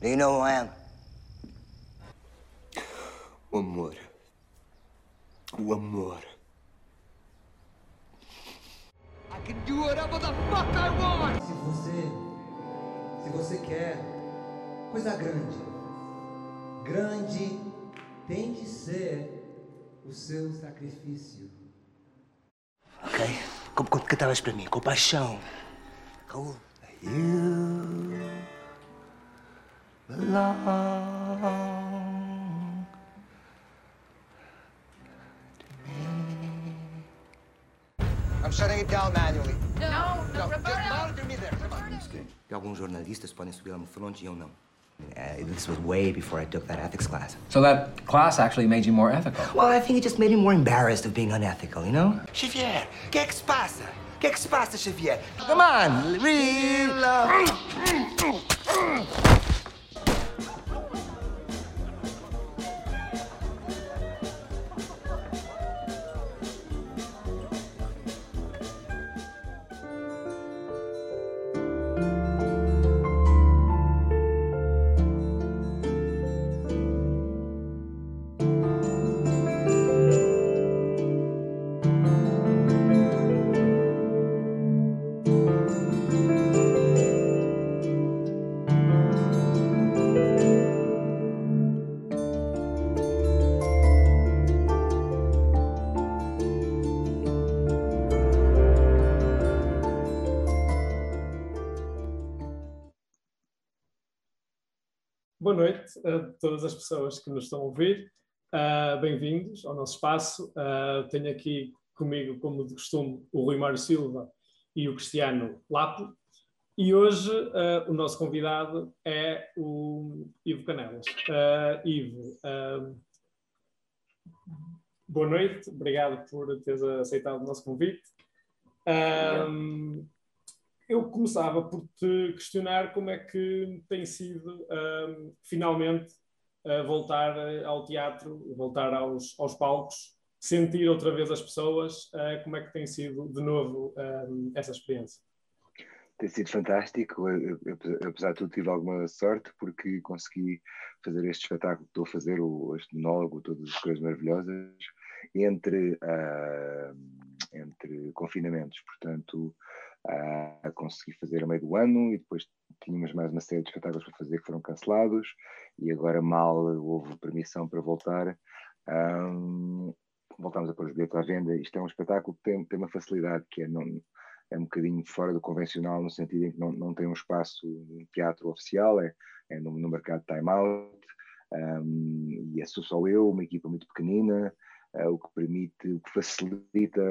Do you know who I am? O amor. O amor. I can do whatever the fuck I want! Se você, se você quer coisa grande, grande tem de ser o seu sacrifício. Ok? Como quando cantavas para mim, com paixão. Raul. You belong I'm shutting it down manually. No, no, No, just monitor me there. Come on. Alguns jornalistas podem subir lá no fronte e eu não. Uh, this was way before I took that ethics class. So that class actually made you more ethical. Well, I think it just made me more embarrassed of being unethical, you know? Xavier, que que se passa? Que que se passa, Xavier? Come on, real a todas as pessoas que nos estão a ouvir. Ah, Bem-vindos ao nosso espaço. Ah, tenho aqui comigo, como de costume, o Rui Mário Silva e o Cristiano Lapo. E hoje ah, o nosso convidado é o Ivo Canelas. Ivo, boa noite, obrigado por teres aceitado o nosso convite. Eu começava por te questionar como é que tem sido ahm, finalmente voltar ah, ao teatro, voltar aos, aos palcos, sentir outra vez as pessoas. ah, como é que tem sido de novo ahm, essa experiência? Tem sido fantástico. Apesar de tudo, tive alguma sorte porque consegui fazer este espetáculo que estou a fazer, o, este monólogo, todas as coisas maravilhosas, entre, ah, entre confinamentos. Portanto, ah, consegui fazer a meio do ano e depois tínhamos mais uma série de espetáculos para fazer que foram cancelados e agora mal houve permissão para voltar. ah, voltámos a pôr os bilhetes à venda. Isto é um espetáculo que tem, tem uma facilidade que é, não, é um bocadinho fora do convencional, no sentido em que não, não tem um espaço um teatro oficial, é, é no, no mercado time out, um, e é só eu, uma equipa muito pequenina, uh, o que permite, o que facilita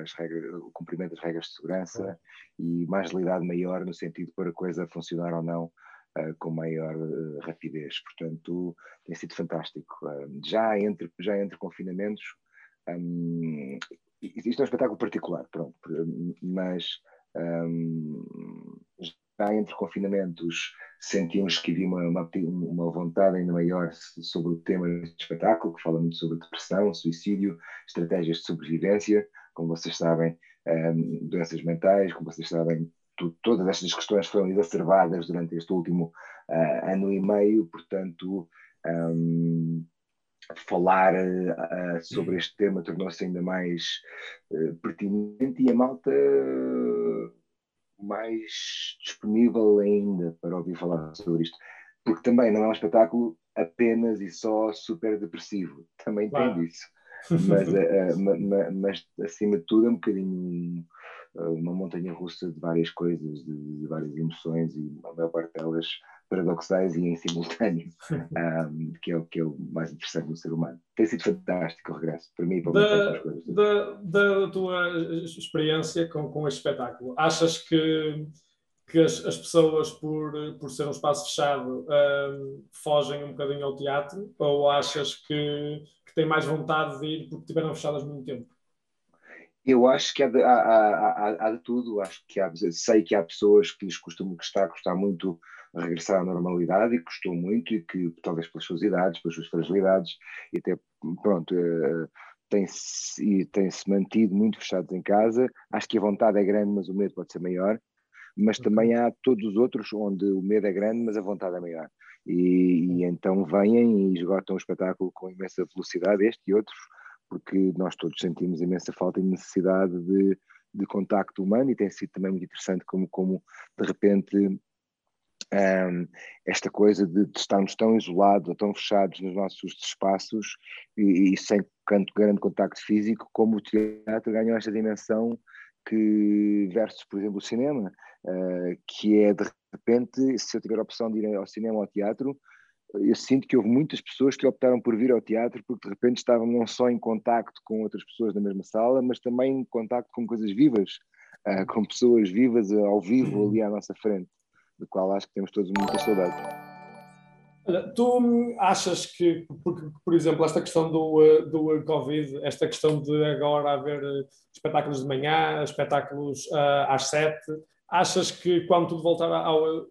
as regras, o cumprimento das regras de segurança e uma agilidade maior no sentido pôr a coisa funcionar ou não uh, com maior uh, rapidez. Portanto, tem sido fantástico. Uh, já, entre, já entre confinamentos, um, isto é um espetáculo particular, pronto, mas um, já entre confinamentos sentimos que havia uma, uma, uma, vontade ainda maior sobre o tema deste espetáculo, que fala muito sobre depressão, suicídio, estratégias de sobrevivência, como vocês sabem, um, doenças mentais, como vocês sabem, tu, todas estas questões foram exacerbadas durante este último uh, ano e meio, portanto, um, falar uh, sobre este tema tornou-se ainda mais uh, pertinente e a malta mais disponível ainda para ouvir falar sobre isto. Porque também não é um espetáculo apenas e só super depressivo, também claro. tem disso. Mas, uh, mas, acima de tudo é um bocadinho uma montanha russa de várias coisas, de, de várias emoções e a maior parte delas paradoxais e em simultâneo, um, que, é o, que é o mais interessante no ser humano. Tem sido fantástico o regresso, para mim e para da, coisas. Da, da tua experiência com, com este espetáculo, achas que, que as, as pessoas, por, por ser um espaço fechado, um, fogem um bocadinho ao teatro? Ou achas que, que têm mais vontade de ir porque estiveram fechadas muito tempo? Eu acho que há de, há, há, há de tudo. Acho que há, sei que há pessoas que lhes costumam gostar, gostar muito regressar à normalidade e custou muito e que talvez pelas suas idades, pelas suas fragilidades e até pronto uh, tem-se tem -se mantido muito fechados em casa. Acho que a vontade é grande, mas o medo pode ser maior. mas também há todos os outros onde o medo é grande, mas a vontade é maior. E, e então vêm e esgotam o espetáculo com imensa velocidade, este e outros, porque nós todos sentimos imensa falta e necessidade de, de contacto humano e tem sido também muito interessante como, como de repente um, esta coisa de, de, estarmos tão isolados ou tão fechados nos nossos espaços e, e sem grande contacto físico, como o teatro ganhou esta dimensão que versus, por exemplo, o cinema, uh, que é de repente, se eu tiver a opção de ir ao cinema ou ao teatro, eu sinto que houve muitas pessoas que optaram por vir ao teatro porque de repente estavam não só em contacto com outras pessoas na mesma sala, mas também em contacto com coisas vivas, uh, com pessoas vivas ao vivo ali à nossa frente, do qual acho que temos todos muita saudade. Olha, tu achas que, porque, por exemplo, esta questão do, eh, do Covid, esta questão de agora haver espetáculos de manhã, espetáculos uh, às sete, achas que quando tudo voltar ao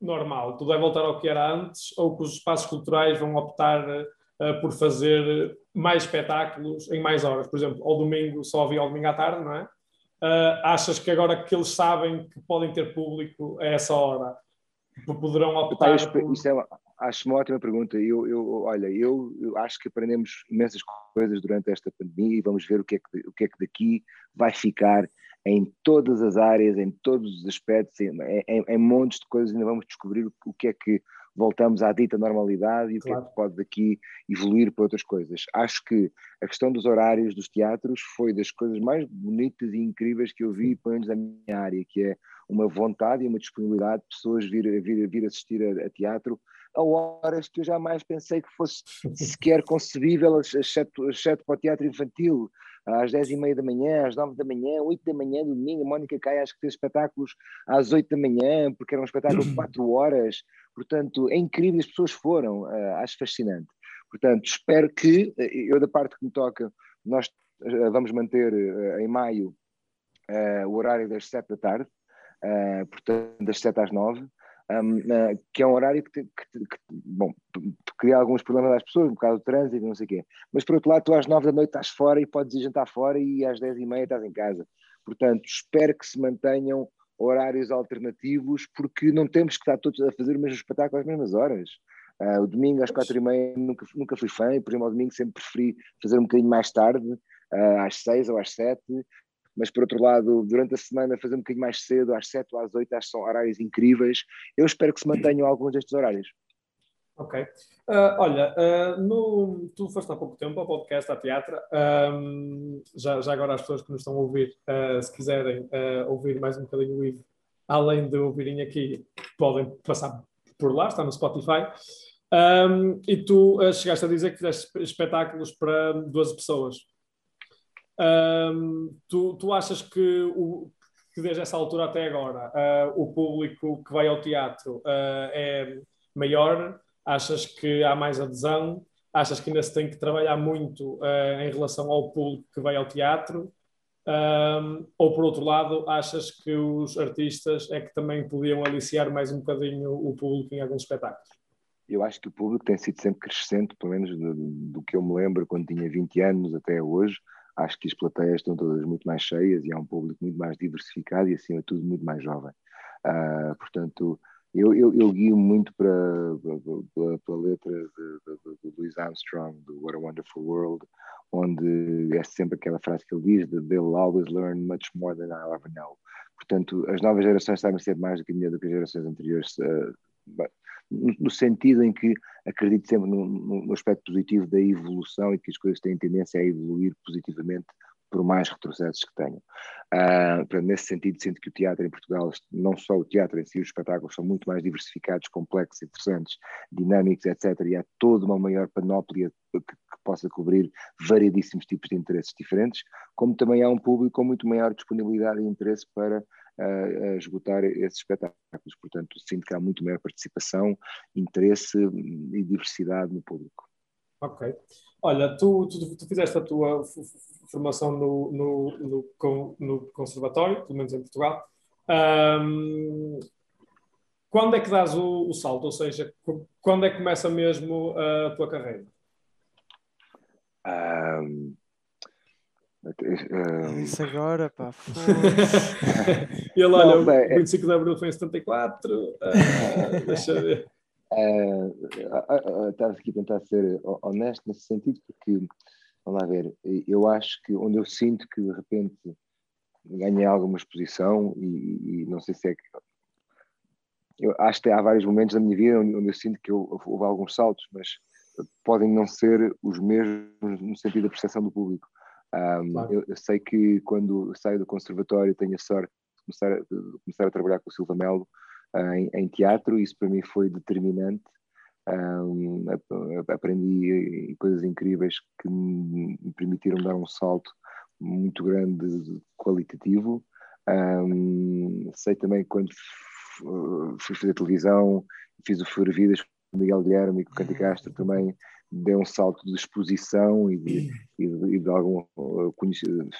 normal, tudo vai voltar ao que era antes, ou que os espaços culturais vão optar uh, por fazer mais espetáculos em mais horas? Por exemplo, ao domingo só havia ao domingo à tarde, não é? Uh, achas que agora que eles sabem que podem ter público a essa hora, poderão optar por... Isso é, acho uma ótima pergunta. Eu, eu, olha, eu, eu, acho que aprendemos imensas coisas durante esta pandemia e vamos ver o que, é que, o que é que daqui vai ficar em todas as áreas, em todos os aspectos, em, em, em montes de coisas, ainda vamos descobrir o, o, que é que voltamos à dita normalidade e o claro. que é que pode daqui evoluir para outras coisas. Acho que a questão dos horários dos teatros foi das coisas mais bonitas e incríveis que eu vi, pelo menos na minha área, que é uma vontade e uma disponibilidade de pessoas vir, vir, vir assistir a, a teatro a horas que eu jamais pensei que fosse sequer concebível, exceto, exceto para o teatro infantil, às 10 e meia da manhã, às 9 da manhã, 8 da manhã, domingo, a Mónica Cai acho que fez espetáculos às 8 da manhã, porque era um espetáculo de 4 horas, portanto é incrível, as pessoas foram, uh, acho fascinante. Portanto, espero que, eh, eu da parte que me toca, nós uh, vamos manter uh, em maio o horário das 7 da tarde, portanto das 7 às 9, um, uh, que é um horário que, que, que, bom, cria alguns problemas às pessoas, um bocado de trânsito não sei o quê. Mas por outro lado, tu às nove da noite estás fora e podes ir jantar fora e às dez e meia estás em casa. Portanto, espero que se mantenham horários alternativos, porque não temos que estar todos a fazer o mesmo espetáculo às mesmas horas. Uh, o domingo às quatro e meia nunca, nunca fui fã, e por exemplo ao domingo sempre preferi fazer um bocadinho mais tarde, uh, às seis ou às sete, mas por outro lado, durante a semana fazer um bocadinho mais cedo, às 7 ou às 8, acho que são horários incríveis. Eu espero que se mantenham alguns destes horários. Ok. Uh, olha, uh, no, tu foste há pouco tempo ao podcast, à teatro. Um, já, já agora as pessoas que nos estão a ouvir, uh, se quiserem ouvir mais um bocadinho o Ivo, além de ouvirem aqui, podem passar por lá, está no Spotify. Um, e tu chegaste a dizer que fizeste espetáculos para 12 pessoas. Um, tu, tu achas que, o, que desde essa altura até agora uh, o público que vai ao teatro uh, é maior? Achas que há mais adesão? Achas que ainda se tem que trabalhar muito uh, em relação ao público que vai ao teatro? Um, ou por outro lado, achas que os artistas é que também podiam aliciar mais um bocadinho o público em alguns espetáculos? Eu acho que o público tem sido sempre crescente, pelo menos do, do que eu me lembro quando tinha 20 anos até hoje acho que as plateias estão todas muito mais cheias e há um público muito mais diversificado e, acima de tudo, muito mais jovem. Uh, portanto, eu, eu, eu, guio muito para, pela, pela letra do Louis Armstrong, do What a Wonderful World, onde é sempre aquela frase que ele diz: They'll always learn much more than I'll ever know. Portanto, as novas gerações sabem ser mais do que, do que as gerações anteriores. Uh, no, sentido em que acredito sempre no, no, aspecto positivo da evolução e que as coisas têm tendência a evoluir positivamente por mais retrocessos que tenham. Uh, nesse sentido, sinto que o teatro em Portugal, não só o teatro em si, os espetáculos são muito mais diversificados, complexos, interessantes, dinâmicos, etc. E há toda uma maior panóplia que, que, possa cobrir variedíssimos tipos de interesses diferentes, como também há um público com muito maior disponibilidade e interesse para a, esgotar esses espetáculos. Portanto, sinto que há muito maior participação, interesse e diversidade no público. Ok. Olha, tu, tu, tu fizeste a tua formação no, no, no, no, conservatório, pelo menos em Portugal. Um, quando é que dás o, o, salto? Ou seja, quando é que começa mesmo a tua carreira? Um, Uh, Isso agora, pá. e ele, olha, não, bem, o 25 de Abril foi em 74. Uh, deixa eu ver. Uh, estava aqui a tentar ser honesto nesse sentido, porque, vamos lá ver, eu acho que onde eu sinto que de repente ganhei alguma exposição e, e não sei se é que. Eu acho que há vários momentos da minha vida onde, onde eu sinto que eu, houve alguns saltos, mas podem não ser os mesmos no sentido da percepção do público. Um, claro. eu, eu, sei que quando saio do conservatório tenho a sorte de começar, de começar a trabalhar com o Silva Melo uh, em, em, teatro, isso para mim foi determinante. Um, aprendi coisas incríveis que me permitiram dar um salto muito grande qualitativo. Um, sei também quando fui fazer televisão, fiz o Fura Vidas com o Miguel Guilherme e com o Canti Castro também deu um salto de exposição e de, e de, e de algum,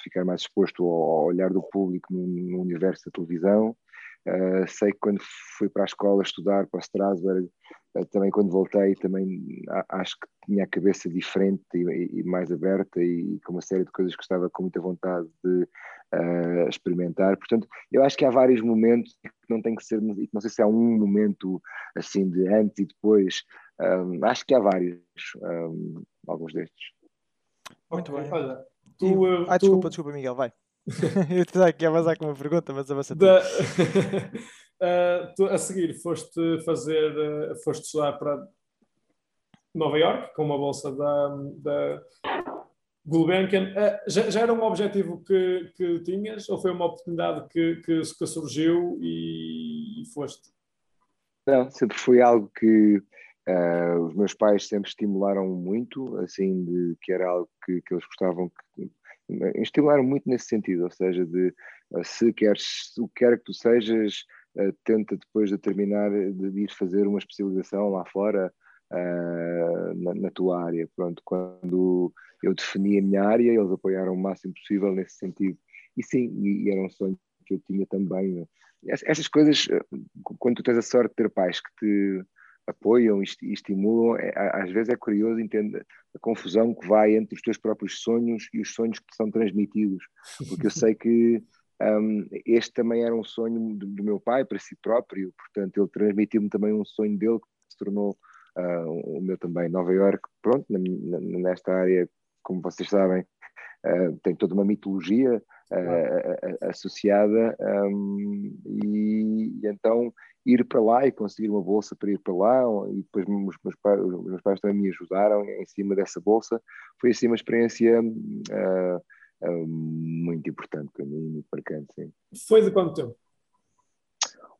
ficar mais exposto ao olhar do público no, no universo da televisão. Uh, sei que quando fui para a escola estudar para Strasbourg, também quando voltei, também acho que tinha a cabeça diferente e, e, mais aberta e com uma série de coisas que estava com muita vontade de uh, experimentar. Portanto, eu acho que há vários momentos que não tem que ser, não sei se há um momento assim de antes e depois, um, acho que há vários, um, alguns destes. Muito bem. Olha, tu, ah, tu... desculpa, desculpa, Miguel, vai. eu te aqui a avançar com uma pergunta, mas avança da... uh, a seguir foste fazer, uh, foste estudar para Nova York com uma bolsa da, da Gulbenkian. Uh, já, já, era um objetivo que, que tinhas ou foi uma oportunidade que, que, que surgiu e, e foste? Não, sempre foi algo que os meus pais sempre estimularam muito, assim, de que era algo que, que eles gostavam, que, estimularam muito nesse sentido, ou seja, de se queres, o que quer que tu sejas, tenta depois de terminar de ir fazer uma especialização lá fora na, na, tua área. Pronto, quando eu defini a minha área, eles apoiaram o máximo possível nesse sentido. E sim, e, era um sonho que eu tinha também. Essas coisas, quando tu tens a sorte de ter pais que te apoiam e estimulam, é, às vezes é curioso entender a confusão que vai entre os teus próprios sonhos e os sonhos que são transmitidos, porque eu sei que um, este também era um sonho do, do, meu pai para si próprio, portanto ele transmitiu-me também um sonho dele que se tornou uh, o meu também. Nova York, pronto, na, nesta área, como vocês sabem, uh, tem toda uma mitologia uh, associada um, e, e então ir para lá e conseguir uma bolsa para ir para lá, e depois os meus pais, os meus pais também me ajudaram em cima dessa bolsa. Foi assim uma experiência uh, muito importante para mim, muito marcante, sim. Foi de quanto tempo?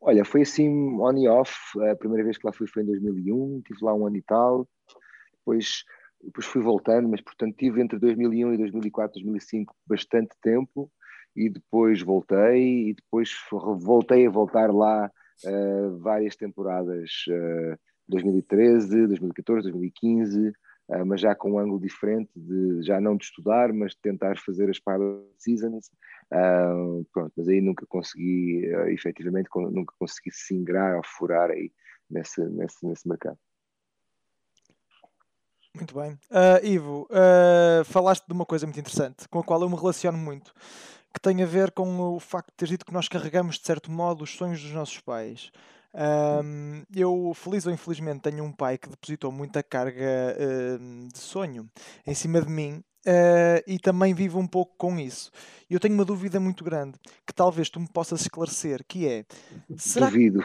Olha, foi assim on e off. A primeira vez que lá fui foi em 2001, tive lá um ano e tal. Depois, depois fui voltando, mas portanto tive entre 2001 e 2004, 2005 bastante tempo e depois voltei e depois voltei a voltar lá uh, várias temporadas, uh, 2013, 2014, 2015, uh, mas já com um ângulo diferente, de, já não de estudar, mas de tentar fazer as pilot seasons. Uh, pronto, mas aí nunca consegui, uh, efetivamente, nunca consegui se ingrar ou furar aí nesse, nesse, nesse mercado. Muito bem. Uh, Ivo, uh, falaste de uma coisa muito interessante, com a qual eu me relaciono muito, que tem a ver com o facto de ter dito que nós carregamos, de certo modo, os sonhos dos nossos pais. Um, eu, feliz ou infelizmente, tenho um pai que depositou muita carga uh, de sonho em cima de mim uh, e também vivo um pouco com isso. Eu tenho uma dúvida muito grande que talvez tu me possas esclarecer, que é... Será... Duvido.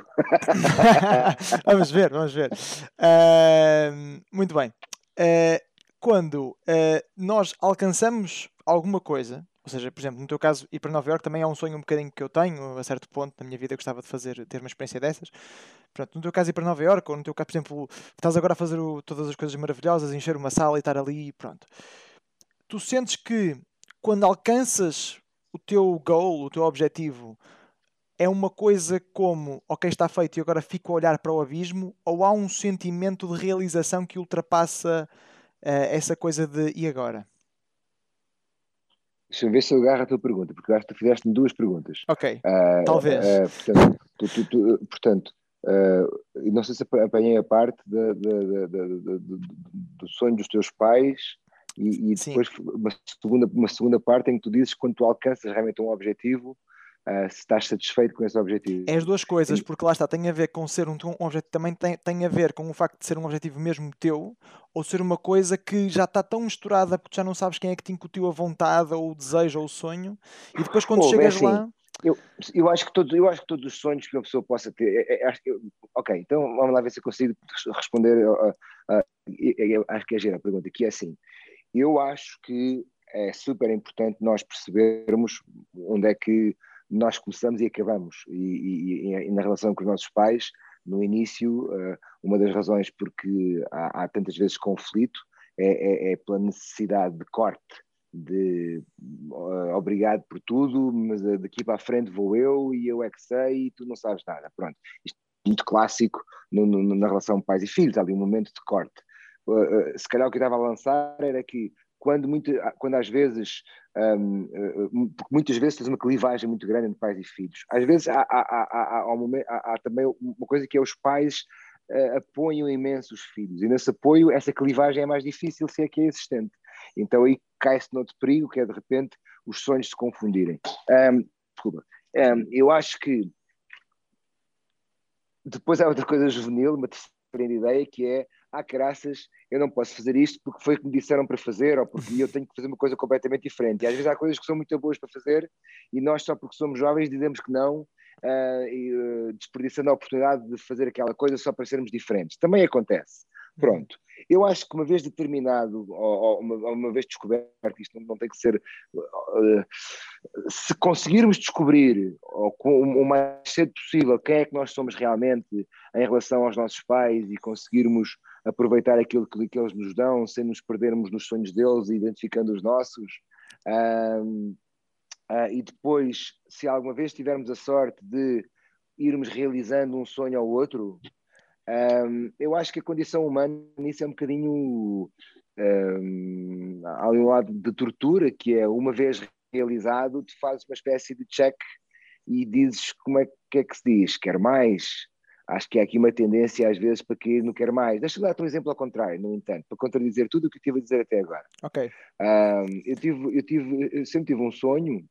vamos ver, vamos ver. Uh, muito bem. Uh, quando uh, nós alcançamos alguma coisa, ou seja, por exemplo, no teu caso, ir para Nova York também é um sonho um bocadinho que eu tenho, a certo ponto na minha vida gostava de fazer, ter uma experiência dessas. Pronto, no teu caso ir para Nova York, ou no teu caso, por exemplo, estás agora a fazer o, todas as coisas maravilhosas, encher uma sala e estar ali, pronto. Tu sentes que quando alcanças o teu goal, o teu objetivo, é uma coisa como, ok, está feito e agora fico a olhar para o abismo, ou há um sentimento de realização que ultrapassa uh, essa coisa de e agora? Deixa eu ver se eu agarro a tua pergunta, porque acho que tu fizeste-me duas perguntas. Ok, uh, talvez. Uh, portanto, tu, tu, tu, portanto não sei se apanhei a parte do sonho dos teus pais E, e depois uma segunda, uma segunda parte em que tu dizes quando tu alcanças realmente um objetivo, uh, se estás satisfeito com esse objetivo. É as duas coisas, porque lá está, tem a ver com ser um, um objetivo, também tem, tem a ver com o facto de ser um objetivo mesmo teu, ou ser uma coisa que já está tão misturada porque já não sabes quem é que te incutiu a vontade, ou o desejo, ou o sonho, e depois quando chegas é assim, lá. Eu, eu, acho que todos, eu acho que todos os sonhos que uma pessoa possa ter. É, é, eu, ok, então vamos lá ver se eu consigo responder. Acho que é a pergunta, que é assim. Eu acho que é super importante nós percebermos onde é que nós começamos e acabamos. E, e, e, na relação com os nossos pais, no início, uh, uma das razões porque há, há tantas vezes conflito é, é, é, pela necessidade de corte, de uh, obrigado por tudo, mas uh, daqui para a frente vou eu e eu é que sei e tu não sabes nada. Pronto, isto é muito clássico no, no, na relação pais e filhos, há ali um momento de corte. se calhar o que eu estava a lançar era que quando, muito, quando às vezes, um, porque muitas vezes tens uma clivagem muito grande entre pais e filhos. Às vezes há, há, há, há também uma coisa que é os pais uh, apoiam imenso os filhos, e nesse apoio essa clivagem é mais difícil se é que é existente. Então aí cai-se noutro perigo, que é de repente os sonhos se confundirem. Um, desculpa. Um, eu acho que depois há outra coisa juvenil, uma terceira ideia, que é há caraças, eu não posso fazer isto porque foi o que me disseram para fazer ou porque eu tenho que fazer uma coisa completamente diferente. E às vezes há coisas que são muito boas para fazer e nós, só porque somos jovens, dizemos que não, uh, e, uh, desperdiçando a oportunidade de fazer aquela coisa só para sermos diferentes. Também acontece. Pronto. Eu acho que uma vez determinado, ou, ou uma, uma, vez descoberto, isto não, não tem que ser. Uh, se conseguirmos descobrir, ou o mais cedo possível, quem é que nós somos realmente em relação aos nossos pais e conseguirmos aproveitar aquilo que, que eles nos dão, sem nos perdermos nos sonhos deles e identificando os nossos. Uh, uh, e depois, se alguma vez tivermos a sorte de irmos realizando um sonho ao outro, um, eu acho que a condição humana nisso é um bocadinho. Um, há um lado de tortura, que é uma vez realizado, tu fazes uma espécie de check e dizes como é que é que se diz, quer mais, acho que há aqui uma tendência às vezes para cair no quer mais. Deixa-me dar-te um exemplo ao contrário, no entanto, para contradizer tudo o que eu tive a dizer até agora. Ok. Eu, tive, eu, tive, eu sempre tive um sonho,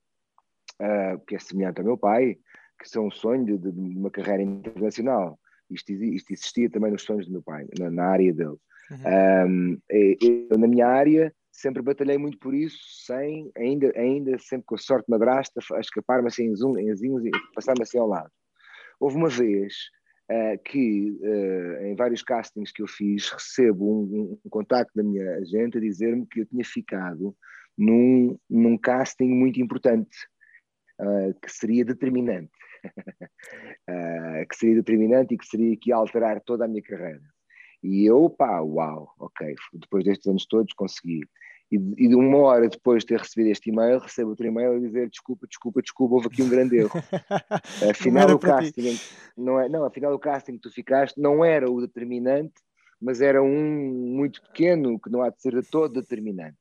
uh, que é semelhante ao meu pai, que é um sonho de, de uma carreira internacional. Isto, isto, existia também nos sonhos do meu pai, na, na área dele. Uhum. Um, eu, na minha área, sempre batalhei muito por isso, sem, ainda, ainda sempre com a sorte madrasta, a escapar-me assim zoom, em zoom, passar-me assim ao lado. Houve uma vez que uh, em vários castings que eu fiz recebo um, um contacto da minha agente a dizer-me que eu tinha ficado num, num casting muito importante uh, que seria determinante. Que seria determinante e que seria que ia alterar toda a minha carreira. E eu, pá, uau, ok, depois destes anos todos consegui e, e de uma hora depois de ter recebido este e-mail, recebo outro e-mail a dizer desculpa, desculpa, desculpa, houve aqui um grande erro. afinal, o casting, não, é, não, afinal, o casting que tu ficaste não era o determinante, mas era um muito pequeno que não há de ser de todo determinante.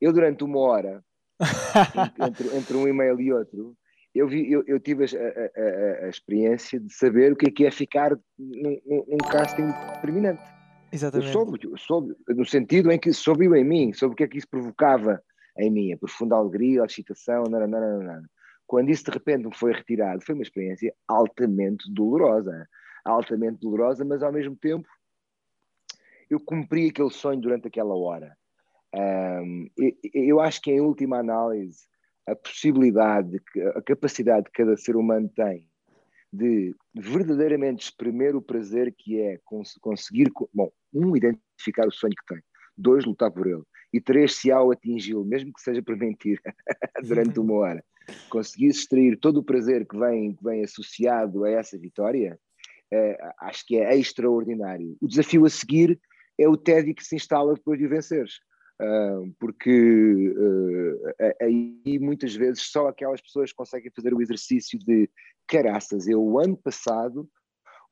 Eu, durante uma hora, entre, entre um e-mail e outro, eu, vi, eu, eu tive a, a, a, a, experiência de saber o que é que é ficar num, num casting determinante. Exatamente. Soube, soube, no sentido em que soube em mim, sobre o que é que isso provocava em mim, a profunda alegria, a excitação, não. Quando isso de repente me foi retirado, foi uma experiência altamente dolorosa. Altamente dolorosa, mas ao mesmo tempo eu cumpri aquele sonho durante aquela hora. Um, eu, eu acho que em última análise, a possibilidade, a capacidade que cada ser humano tem de verdadeiramente espremer o prazer que é conseguir, bom, um, identificar o sonho que tem, dois, lutar por ele, e três, se ao atingi-lo, mesmo que seja por mentir, durante uma hora, conseguir extrair todo o prazer que vem, que vem associado a essa vitória, eh, acho que é extraordinário. O desafio a seguir é o tédio que se instala depois de o venceres. Porque uh, aí muitas vezes só aquelas pessoas conseguem fazer o exercício de caraças, eu o ano passado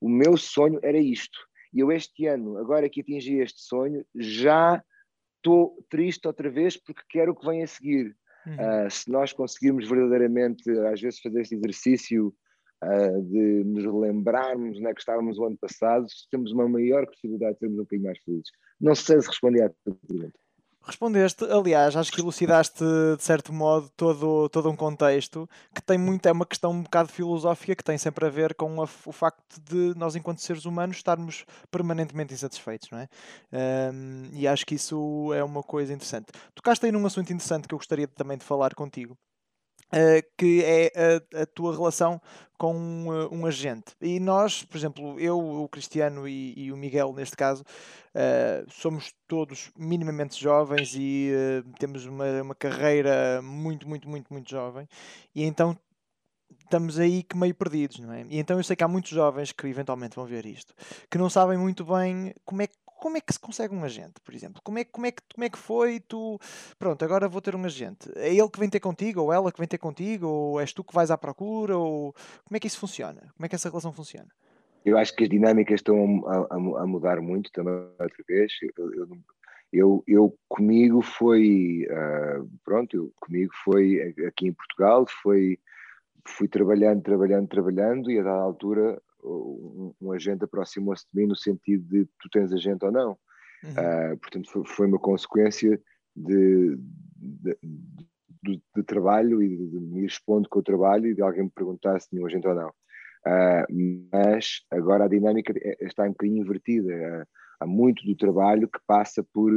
o meu sonho era isto, e eu este ano, agora que atingi este sonho, já estou triste outra vez porque quero o que vem a seguir. Uhum. Uh, se nós conseguirmos verdadeiramente, às vezes, fazer este exercício uh, de nos lembrarmos onde é que estávamos o ano passado, temos uma maior possibilidade de sermos um bocadinho mais felizes. Não sei se respondi à tua pergunta. Respondeste, aliás, acho que elucidaste de certo modo todo, todo um contexto que tem muito, é uma questão um bocado filosófica que tem sempre a ver com a, o facto de nós, enquanto seres humanos, estarmos permanentemente insatisfeitos, não é? Um, e acho que isso é uma coisa interessante. Tocaste aí num assunto interessante que eu gostaria também de falar contigo, Uh, que é a, a, tua relação com uh, um agente. E nós, por exemplo, eu, o Cristiano e, e o Miguel, neste caso, uh, somos todos minimamente jovens e temos uma, uma carreira muito, muito, muito, muito jovem. E então estamos aí que meio perdidos, não é? E então eu sei que há muitos jovens que eventualmente vão ver isto, que não sabem muito bem como é como é que se consegue um agente, por exemplo? Como é, como é, que, como é que foi tu... Pronto, agora vou ter um agente. É ele que vem ter contigo, ou ela que vem ter contigo, ou és tu que vais à procura, ou... Como é que isso funciona? Como é que essa relação funciona? Eu acho que as dinâmicas estão a, a, a mudar muito também, outra vez. Eu, eu, eu, eu comigo foi... Uh, pronto, eu, comigo foi aqui em Portugal, foi... Fui trabalhando, trabalhando, trabalhando, e a dada altura um, um agente aproximou-se de mim no sentido de tu tens agente ou não. Uhum. Uh, portanto, foi, foi, uma consequência de, de, de, de trabalho e de, me ir expondo com o trabalho e de alguém me perguntar se tinha um agente ou não. Uh, mas agora a dinâmica é, está um bocadinho invertida. Uh, há muito do trabalho que passa por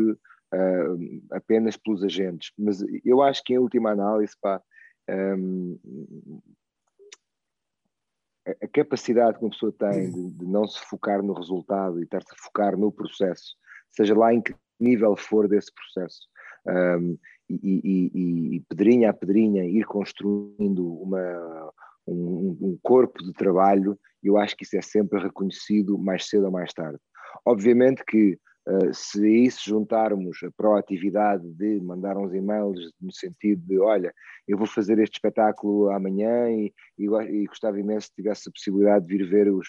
apenas pelos agentes. Mas eu acho que em última análise, pá, um, a capacidade que uma pessoa tem de, de não se focar no resultado e estar-se a focar no processo, seja lá em que nível for desse processo, um, e, e, e, pedrinha a pedrinha ir construindo uma, um, um, corpo de trabalho, eu acho que isso é sempre reconhecido mais cedo ou mais tarde. Obviamente que se a isso juntarmos a proatividade de mandar uns e-mails no sentido de, olha, eu vou fazer este espetáculo amanhã e, e, e gostava imenso se tivesse a possibilidade de vir ver, os,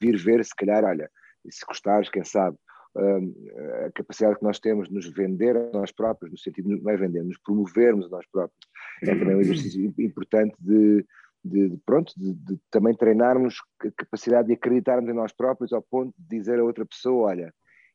vir ver, se calhar, olha, se gostares, quem sabe, uh, a capacidade que nós temos de nos vender a nós próprios, no sentido de não é vender, nos promovermos a nós próprios, é também um exercício importante de, de, de pronto, de, de, também treinarmos a capacidade de acreditarmos em nós próprios ao ponto de dizer a outra pessoa, olha,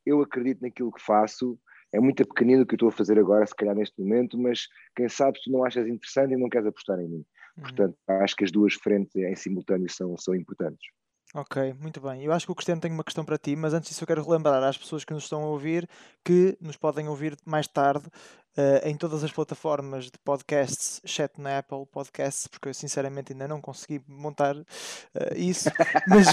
eu acredito naquilo que faço, é muito pequenino o que eu estou a fazer agora, se calhar neste momento, mas quem sabe tu não achas interessante e não queres apostar em mim. Uhum. Portanto, acho que as duas frentes em simultâneo são, são importantes. Ok, muito bem. Eu acho que o Cristiano tem uma questão para ti, mas antes disso eu quero relembrar às pessoas que nos estão a ouvir que nos podem ouvir mais tarde uh, em todas as plataformas de podcasts, exceto na Apple Podcasts, porque eu sinceramente ainda não consegui montar uh, isso, mas,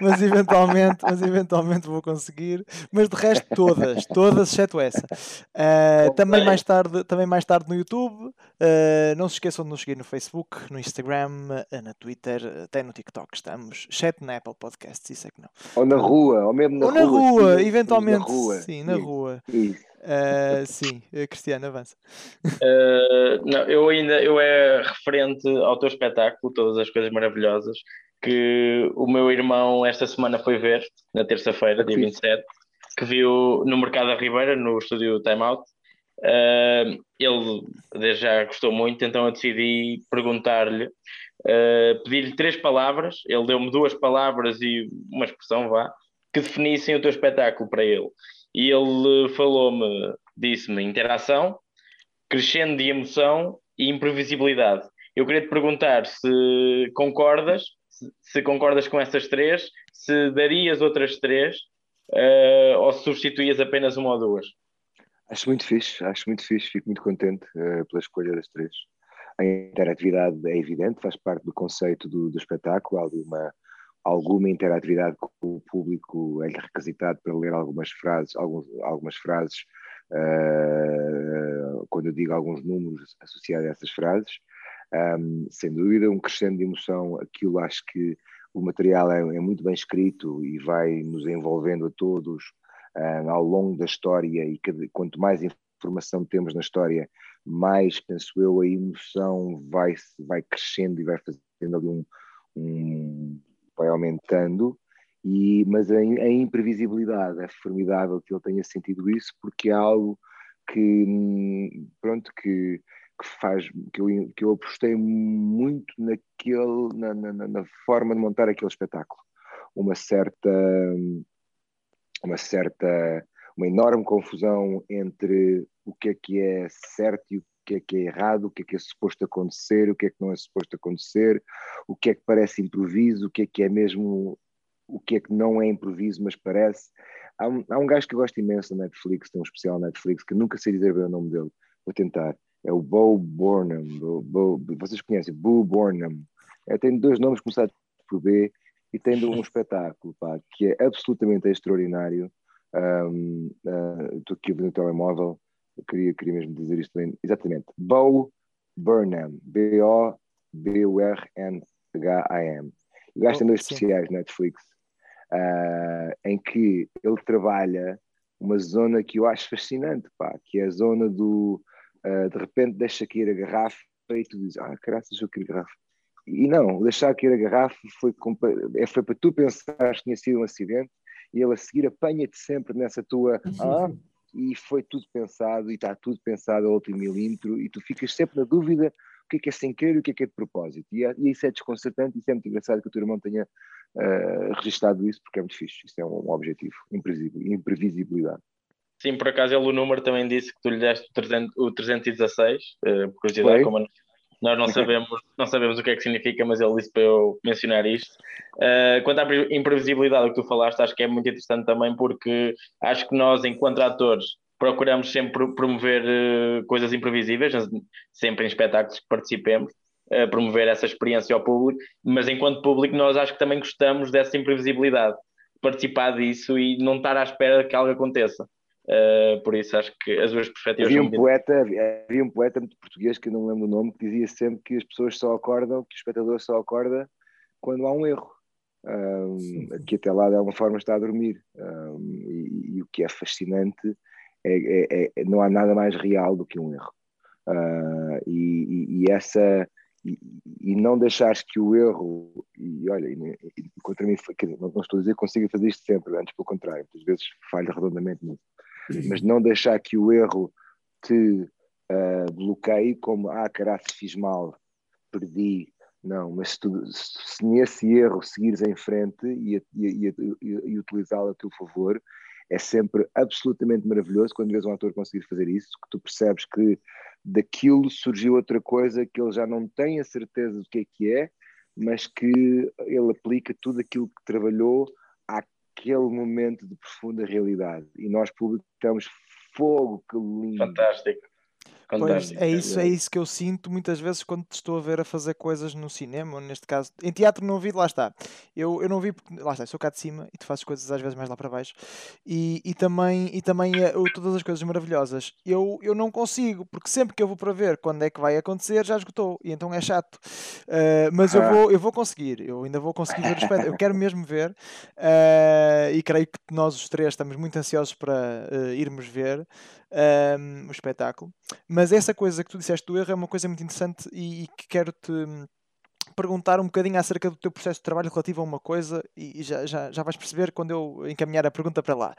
mas, eventualmente, mas eventualmente vou conseguir. Mas de resto, todas, todas, exceto essa. Uh, também, mais tarde, também mais tarde no YouTube. não se esqueçam de nos seguir no Facebook, no Instagram, na Twitter, até no TikTok estamos, exceto na Apple Podcasts, isso é que não. Ou na rua, ou mesmo na ou rua. Ou na rua, sim, eventualmente. Na rua. Sim, na rua. Isso. Uh, sim, eh, Cristiano, avança. Uh, não, eu ainda eu é referente ao teu espetáculo, todas as coisas maravilhosas, que o meu irmão esta semana foi ver, na terça-feira, dia 27, que viu no Mercado da Ribeira, no estúdio Time Out. Uh, ele desde já gostou muito, então eu decidi perguntar-lhe, uh, pedir-lhe três palavras. Ele deu-me duas palavras e uma expressão, vá, que definissem o teu espetáculo para ele e ele falou-me, disse-me interação, crescendo de emoção e imprevisibilidade. Eu queria te perguntar se concordas, se, concordas com essas três, se darias outras três uh, ou se substituías apenas uma ou duas. Acho muito fixe, acho muito fixe, fico muito contente uh, pela escolha das três. A interatividade é evidente, faz parte do conceito do, do espetáculo, há uma, alguma interatividade com o público, é-lhe requisitado para ler algumas frases, alguns, algumas frases, uh, quando eu digo alguns números associados a essas frases, um, sem dúvida, um crescendo de emoção, aquilo acho que o material é, é muito bem escrito e vai nos envolvendo a todos um, ao longo da história e que, quanto mais informação temos na história, mais, penso eu, a emoção vai, vai crescendo e vai fazendo ali um, um vai aumentando, e, mas a, a, imprevisibilidade é formidável que ele tenha sentido isso, porque é algo que, pronto, que, que faz, que eu, que eu apostei muito naquele, na, na, na forma de montar aquele espetáculo. Uma certa, uma certa, uma enorme confusão entre o que é que é certo e o que é que é errado, o que é que é suposto acontecer, o que é que não é suposto acontecer, o que é que parece improviso, o que é que é mesmo, o que é que não é improviso, mas parece. Há um, há um gajo que eu gosto imenso na Netflix, tem um especial na Netflix, que nunca sei dizer bem o nome dele, vou tentar. É o Bo Burnham. Bo, Bo, vocês conhecem? Bo Burnham. É, tem dois nomes começados por B e tem um espetáculo pá, que é absolutamente extraordinário. Um, uh, estou aqui no telemóvel, eu queria, queria mesmo dizer isto bem. Exatamente. Bo Burnham. B-O-B-U-R-N-H-A-M. O gajo tem dois especiais na Netflix uh, em que ele trabalha uma zona que eu acho fascinante, pá, que é a zona do uh, de repente deixa cair a garrafa e tu dizes, ah, caralho, deixou cair a garrafa. E não, deixar cair a garrafa foi, é, foi para tu pensar que tinha sido um acidente e ele a seguir apanha-te sempre nessa tua. Ah, e foi tudo pensado e está tudo pensado ao último milímetro e tu ficas sempre na dúvida o que é que é sem querer e o que é que é de propósito. E, é, e isso é desconcertante e isso é muito engraçado que o teu irmão tenha uh, registado isso porque é muito fixe. Isso é um, um objetivo, imprevisibilidade. Sim, por acaso ele o número também disse que tu lhe deste o, 300, o 316, uh, por curiosidade, como nós não sabemos, não sabemos o que é que significa, mas ele disse para eu mencionar isto. Uh, quanto à imprevisibilidade que tu falaste, acho que é muito interessante também, porque acho que nós, enquanto atores, procuramos sempre promover uh, coisas imprevisíveis, sempre em espetáculos que participemos, uh, promover essa experiência ao público, mas enquanto público, nós acho que também gostamos dessa imprevisibilidade, participar disso e não estar à espera que algo aconteça. Uh, por isso acho que as duas perspectivas havia um poeta havia um poeta muito português que eu não lembro o nome que dizia sempre que as pessoas só acordam que o espectador só acorda quando há um erro um, que até lá de alguma forma está a dormir. Um, e, e, o que é fascinante é, é, é, não há nada mais real do que um erro. Uh, e, e, essa e, e, não deixares que o erro e olha, e, contra mim não, não estou a dizer que consiga fazer isto sempre, antes pelo contrário, muitas vezes falha redondamente nisso mas não deixar que o erro te uh, bloqueie como, ah, caralho, fiz mal, perdi. Não, mas se, tu, se nesse erro seguires em frente e, e, e, e utilizá-lo a teu favor, é sempre absolutamente maravilhoso quando vês um ator conseguir fazer isso, que tu percebes que daquilo surgiu outra coisa que ele já não tem a certeza do que é que é, mas que ele aplica tudo aquilo que trabalhou aquele momento de profunda realidade. E nós, público, estamos fogo, que lindo. Fantástico. Pois, é isso, é isso que eu sinto muitas vezes quando te estou a ver a fazer coisas no cinema, neste caso, em teatro não vi, lá está. Eu, eu não vi, porque, lá está, sou cá de cima e tu fazes coisas às vezes mais lá para baixo. E, e também, e também uh, todas as coisas maravilhosas. Eu, eu não consigo, porque sempre que eu vou para ver quando é que vai acontecer, já esgotou. E então é chato. Uh, mas eu, vou, eu vou conseguir, eu ainda vou conseguir ver o espetáculo. Eu quero mesmo ver. Uh, e creio que nós os três estamos muito ansiosos para irmos ver um, o espetáculo. Mas essa coisa que tu disseste do erro é uma coisa muito interessante e, e que quero-te perguntar um bocadinho acerca do teu processo de trabalho relativo a uma coisa e já, já, já vais perceber quando eu encaminhar a pergunta para lá.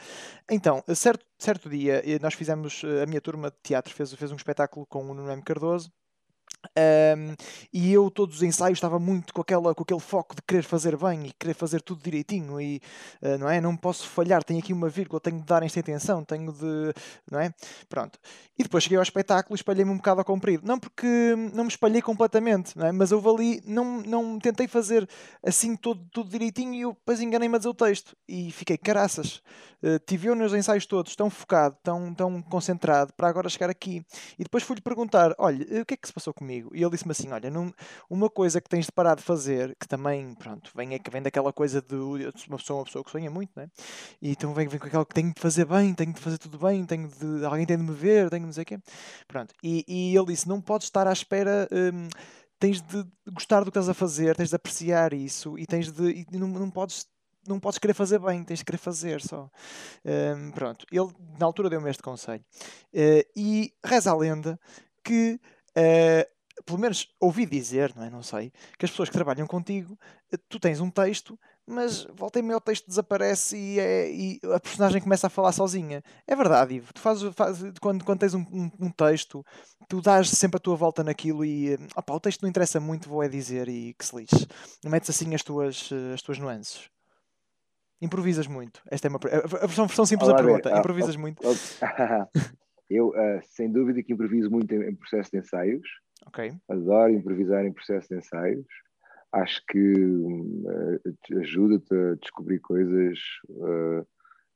Então, certo, certo dia, nós fizemos, a minha turma de teatro fez, fez um espetáculo com o Nuno M. Cardoso um, e eu, todos os ensaios, estava muito com, aquela, com aquele foco de querer fazer bem e querer fazer tudo direitinho. E uh, não é? Não posso falhar, tenho aqui uma vírgula, tenho de dar esta atenção, tenho de. Não é? Pronto. E depois cheguei ao espetáculo e espalhei-me um bocado ao comprido. Não porque não me espalhei completamente, não é? mas eu ali, não, não tentei fazer assim tudo, tudo direitinho e eu depois enganei-me a dizer o texto. E fiquei, caraças, uh, tive eu nos ensaios todos tão focado, tão, tão concentrado para agora chegar aqui. E depois fui-lhe perguntar: olha, o que é que se passou comigo? E ele disse-me assim: Olha, não, uma coisa que tens de parar de fazer, que também, pronto, vem, é que vem daquela coisa de uma pessoa, uma pessoa que sonha muito, né? E então vem, vem com aquela que tenho de fazer bem, tenho de fazer tudo bem, tenho de, alguém tem de me ver, tenho de não sei o quê. Pronto. E, e ele disse: Não podes estar à espera. Hum, tens de gostar do que estás a fazer, tens de apreciar isso e tens de. E não, não podes não podes querer fazer bem, tens de querer fazer só. Um, pronto, ele na altura deu-me este conselho. Uh, e reza a lenda que uh, pelo menos ouvi dizer, não é? Não sei, que as pessoas que trabalham contigo, eh, tu tens um texto, mas volta e meio o texto desaparece e, é, e, a personagem começa a falar sozinha. É verdade, Ivo. Tu fazes, quando, quando tens um, um, um, texto, tu dás sempre a tua volta naquilo e eh, opa, o texto não interessa muito, vou é dizer e que se lixe. Metes assim as tuas, eh, as tuas nuances. Improvisas muito. Esta é uma, a versão, versão simples Olá, da pergunta. ver, ah, Improvisas oh, muito. oh, eu, uh, sem dúvida, que improviso muito em, em processo de ensaios. Ok. Adoro improvisar em processo de ensaios. Acho que uh, ajuda-te a descobrir coisas, uh,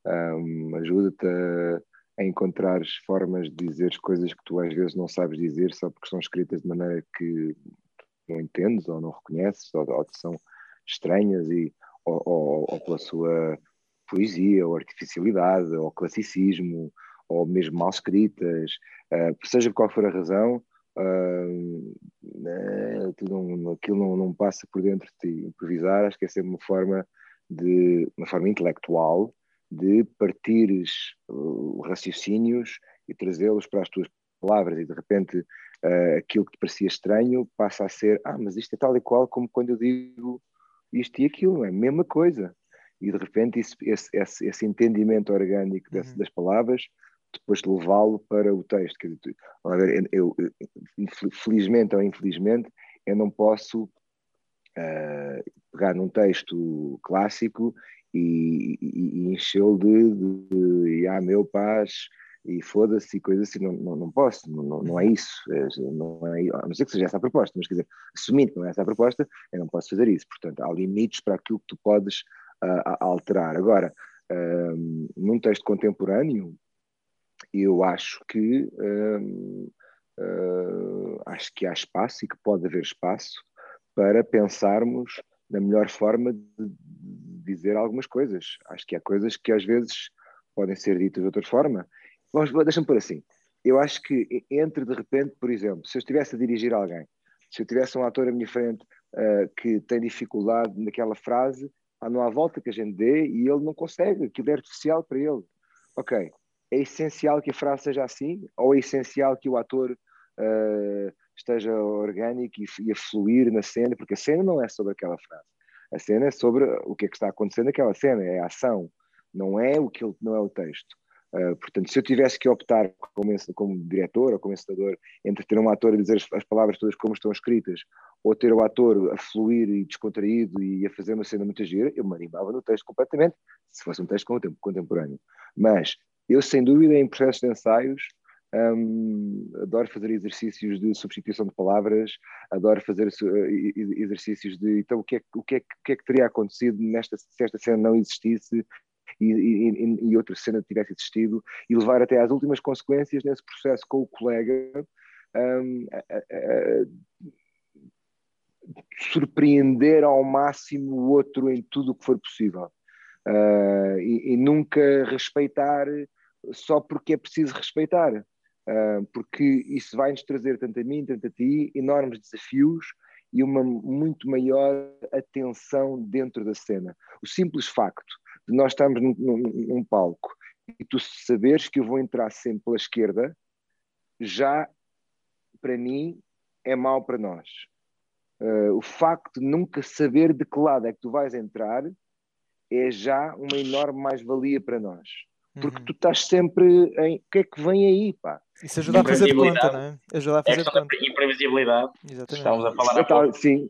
um, ajuda-te a, a encontrar formas de dizer coisas que tu às vezes não sabes dizer só porque são escritas de maneira que não entendes ou não reconheces ou, ou são estranhas e ou, ou, ou, pela sua poesia ou artificialidade ou classicismo ou mesmo mal escritas uh, seja qual for a razão uh, não, aquilo não, não, passa por dentro de ti. Improvisar acho que é sempre uma forma de uma forma intelectual de partires uh, raciocínios e trazê-los para as tuas palavras. E de repente uh, aquilo que te parecia estranho passa a ser ah, mas isto é tal e qual como quando eu digo isto e aquilo, é a mesma coisa. E de repente esse, esse, esse entendimento orgânico uhum. das palavras depois de levá-lo para o texto quer dizer, eu, eu, felizmente ou infelizmente eu não posso uh, pegar num texto clássico e, e, e encheu de, de, de ah, meu paz e foda-se e coisas assim, não, não, não posso, não, não é uhum. isso, é, não é, a não ser que seja essa a proposta, mas quer dizer, assumindo que não é essa a proposta, eu não posso fazer isso, portanto há limites para aquilo que tu podes uh, alterar. Agora, um, num texto contemporâneo, eu acho que um, uh, acho que há espaço e que pode haver espaço para pensarmos na melhor forma de, dizer algumas coisas. Acho que há coisas que às vezes podem ser ditas de outra forma. Deixa-me por assim. Eu acho que entre de repente, por exemplo, se eu estivesse a dirigir alguém, se eu tivesse um ator à minha frente uh, que tem dificuldade naquela frase, não há volta que a gente dê e ele não consegue, aquilo é artificial para ele. Ok, é essencial que a frase seja assim ou é essencial que o ator uh, esteja orgânico e, e, a fluir na cena, porque a cena não é sobre aquela frase. A cena é sobre o que é que está acontecendo naquela cena, é a ação, não é o que ele, não é o texto. Uh, portanto, se eu tivesse que optar como, como diretor ou como encenador entre ter um ator a dizer as, as, palavras todas como estão escritas ou ter o ator a fluir e descontraído e a fazer uma cena muito gira, eu me animava no texto completamente, se fosse um texto contemporâneo. Mas eu, sem dúvida, em processos de ensaios, um, adoro fazer exercícios de substituição de palavras, adoro fazer exercícios de então o que é, o que, é, o que, é que teria acontecido nesta, se esta cena não existisse e, e, e, outra cena tivesse existido e levar até às últimas consequências nesse processo com o colega um, a, surpreender ao máximo o outro em tudo o que for possível. Uh, e, e nunca respeitar só porque é preciso respeitar uh, porque isso vai nos trazer, tanto a mim, tanto a ti, enormes desafios e uma muito maior atenção dentro da cena. O simples facto de nós estarmos num, num, num palco e tu saberes que eu vou entrar sempre pela esquerda, já para mim é mau para nós. Uh, o facto de nunca saber de que lado é que tu vais entrar é já uma enorme mais-valia para nós porque uhum. tu estás sempre em o que é que vem aí, pá. Isso ajuda a fazer de conta, não é? Ajuda a fazer é de conta. imprevisibilidade. Exatamente. Estamos a falar há Sim.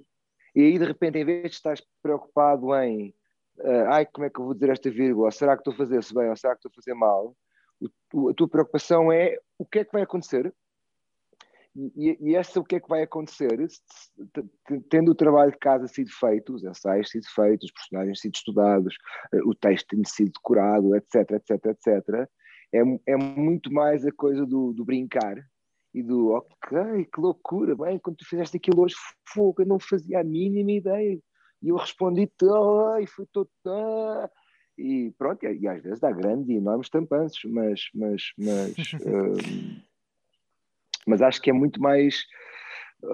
E aí, de repente, em vez de estás preocupado em uh, ai, como é que eu vou dizer esta vírgula, será que estou a fazer-se bem ou será que estou a fazer mal, o, a tua preocupação é o que é que vai acontecer e, e essa o que é que vai acontecer? Tendo o trabalho de casa sido feito, os ensaios sido feitos, os personagens sido estudados, eh, o texto tendo sido decorado, etc, etc, etc, é, é muito mais a coisa do, do brincar e do ok, que loucura, bem, quando tu fizeste aquilo hoje, fogo, eu não fazia a mínima ideia. E eu respondi, ai, foi todo. Ah. E pronto, e, e, às vezes dá grandes e enormes tampanços, mas, mas, mas um, mas acho que é muito mais,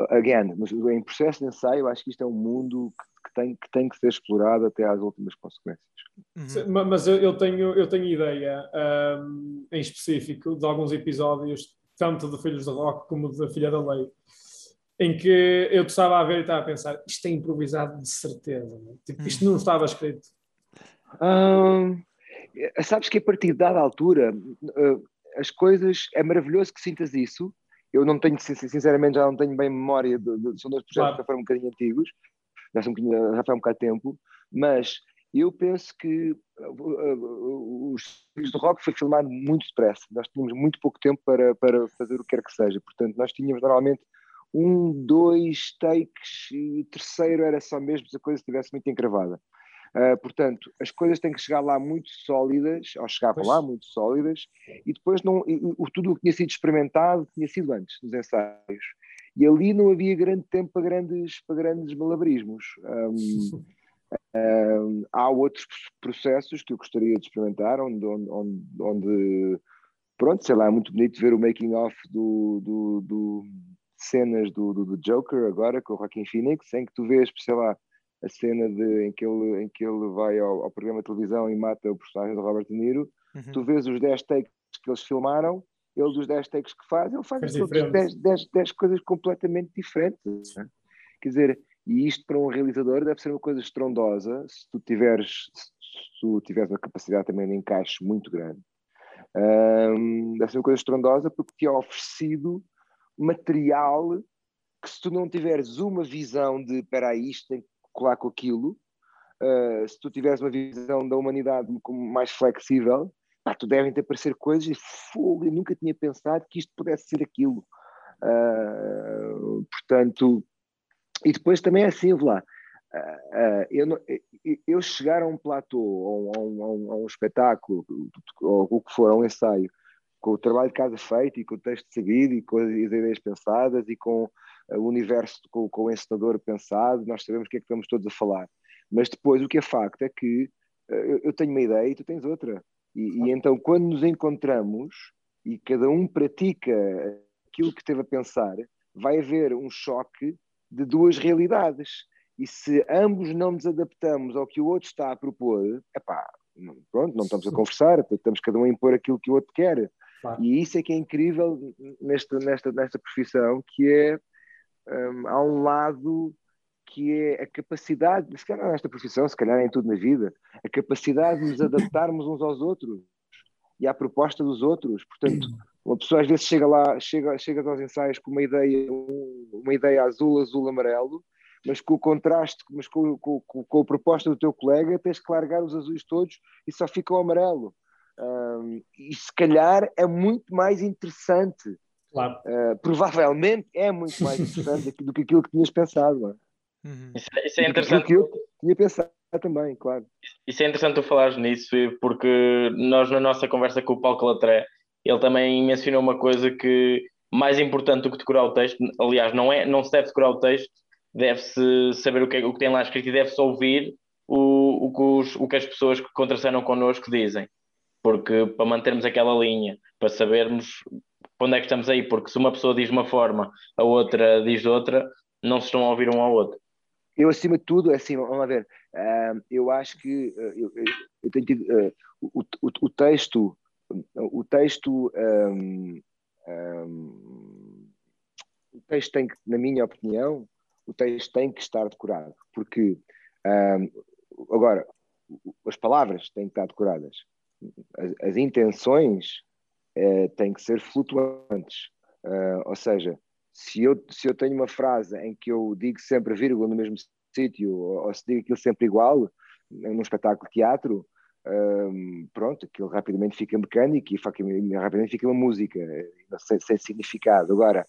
again, em processo de ensaio, acho que isto é um mundo que, que tem, que tem que ser explorado até às últimas consequências. Uhum. Mas eu tenho, eu tenho ideia um, em específico de alguns episódios, tanto de Filhos do Rock como da Filha da Lei, em que eu estava a ver e estava a pensar, isto é improvisado de certeza, não? É? Tipo, isto não estava escrito. Hum, sabes que a partir de dada altura, uh, as coisas, é maravilhoso que sintas isso, eu não tenho, sinceramente, já não tenho bem memória, de, de, são dois projetos claro. que já foram um bocadinho antigos, já, são um já foi um bocado de tempo, mas Eu penso que uh, os Filhos do Rock foi filmado muito depressa. Nós tínhamos muito pouco tempo para, para fazer o que quer que seja. Portanto, nós tínhamos normalmente um, dois takes e o terceiro era só mesmo se a coisa estivesse muito encravada. Uh, portanto, as coisas têm que chegar lá muito sólidas, ou chegavam pois. lá muito sólidas, e depois não, e, o, tudo o que tinha sido experimentado tinha sido antes, nos ensaios. E ali não havia grande tempo para grandes, para grandes malabarismos. Um, um, há outros processos que eu gostaria de experimentar, onde, onde, onde pronto, sei lá, é muito bonito ver o making of do, do, do cenas do, do, do, Joker agora com o Joaquin Phoenix, em que tu vês, sei lá, a cena de, em, que ele, em que ele vai ao, ao programa de televisão e mata o personagem do Robert De Niro, uhum. tu vês os 10 takes que eles filmaram, ele dos 10 takes que faz, ele faz 10, 10, 10 coisas completamente diferentes. Né? Quer dizer, e isto para um realizador deve ser uma coisa estrondosa se tu tiveres, se tu tiveres uma capacidade também de encaixe muito grande. Um, deve ser uma coisa estrondosa porque te é oferecido material que se tu não tiveres uma visão de espera aí, isto tem que colar com aquilo, uh, se tu tiveres uma visão da humanidade mais flexível, pá, tu devem ter aparecer coisas e fogo, eu nunca tinha pensado que isto pudesse ser aquilo. Uh, portanto, e depois também é assim, lá. Uh, eu, eu chegar a um platô, a um, a um, a um espetáculo, ou o que for, a um ensaio, com o trabalho de casa feito e com o texto seguido e com as ideias pensadas e com o universo, com, com o encenador pensado, nós sabemos o que é que estamos todos a falar. Mas depois o que é facto é que eu, eu tenho uma ideia e tu tens outra. E, e, então quando nos encontramos e cada um pratica aquilo que esteve a pensar, vai haver um choque de duas realidades. E se ambos não nos adaptamos ao que o outro está a propor, epá, pronto, não estamos a conversar, estamos cada um a impor aquilo que o outro quer. Claro. E isso é que é incrível nesta, nesta, nesta profissão, que é um, há um lado que é a capacidade, se calhar nesta profissão, se calhar é em tudo na vida, a capacidade de nos adaptarmos uns aos outros e à proposta dos outros. Portanto, uma pessoa às vezes chega lá, chega, chega aos ensaios com uma ideia, uma ideia azul, azul, amarelo, mas com o contraste, mas com, com, com, com a proposta do teu colega, tens que largar os azuis todos e só fica o amarelo. Um, e se calhar é muito mais interessante. Claro. Uh, provavelmente é muito mais interessante do que aquilo que tinhas pensado. É? Uhum. Isso, isso, é interessante. que eu tinha pensado também, claro. Isso é interessante tu falares nisso, porque nós, na nossa conversa com o Paulo Calatré, ele também mencionou uma coisa que mais importante do que decorar o texto, aliás, não, é, não se deve decorar o texto, deve-se saber o que, é, o que tem lá escrito e deve-se ouvir o, o, que os, o que as pessoas que contracenam connosco dizem. Porque para mantermos aquela linha, para sabermos onde é que estamos aí, porque se uma pessoa diz uma forma, a outra diz outra, não se estão a ouvir um ao outro. Eu, acima de tudo, é assim, vamos lá ver, uh, eu acho que uh, eu, eu, tenho tido, uh, o, o, o, texto o texto um, um, o texto tem que, na minha opinião, o texto tem que estar decorado, porque um, agora as palavras têm que estar decoradas, as, as intenções uh, têm que ser flutuantes, uh, ou seja, se eu, se eu tenho uma frase em que eu digo sempre vírgula no mesmo sítio, ou, ou se digo aquilo sempre igual, num espetáculo de teatro, um, pronto, aquilo rapidamente fica mecânico e rapidamente fica uma música, sem, sem, significado. Agora,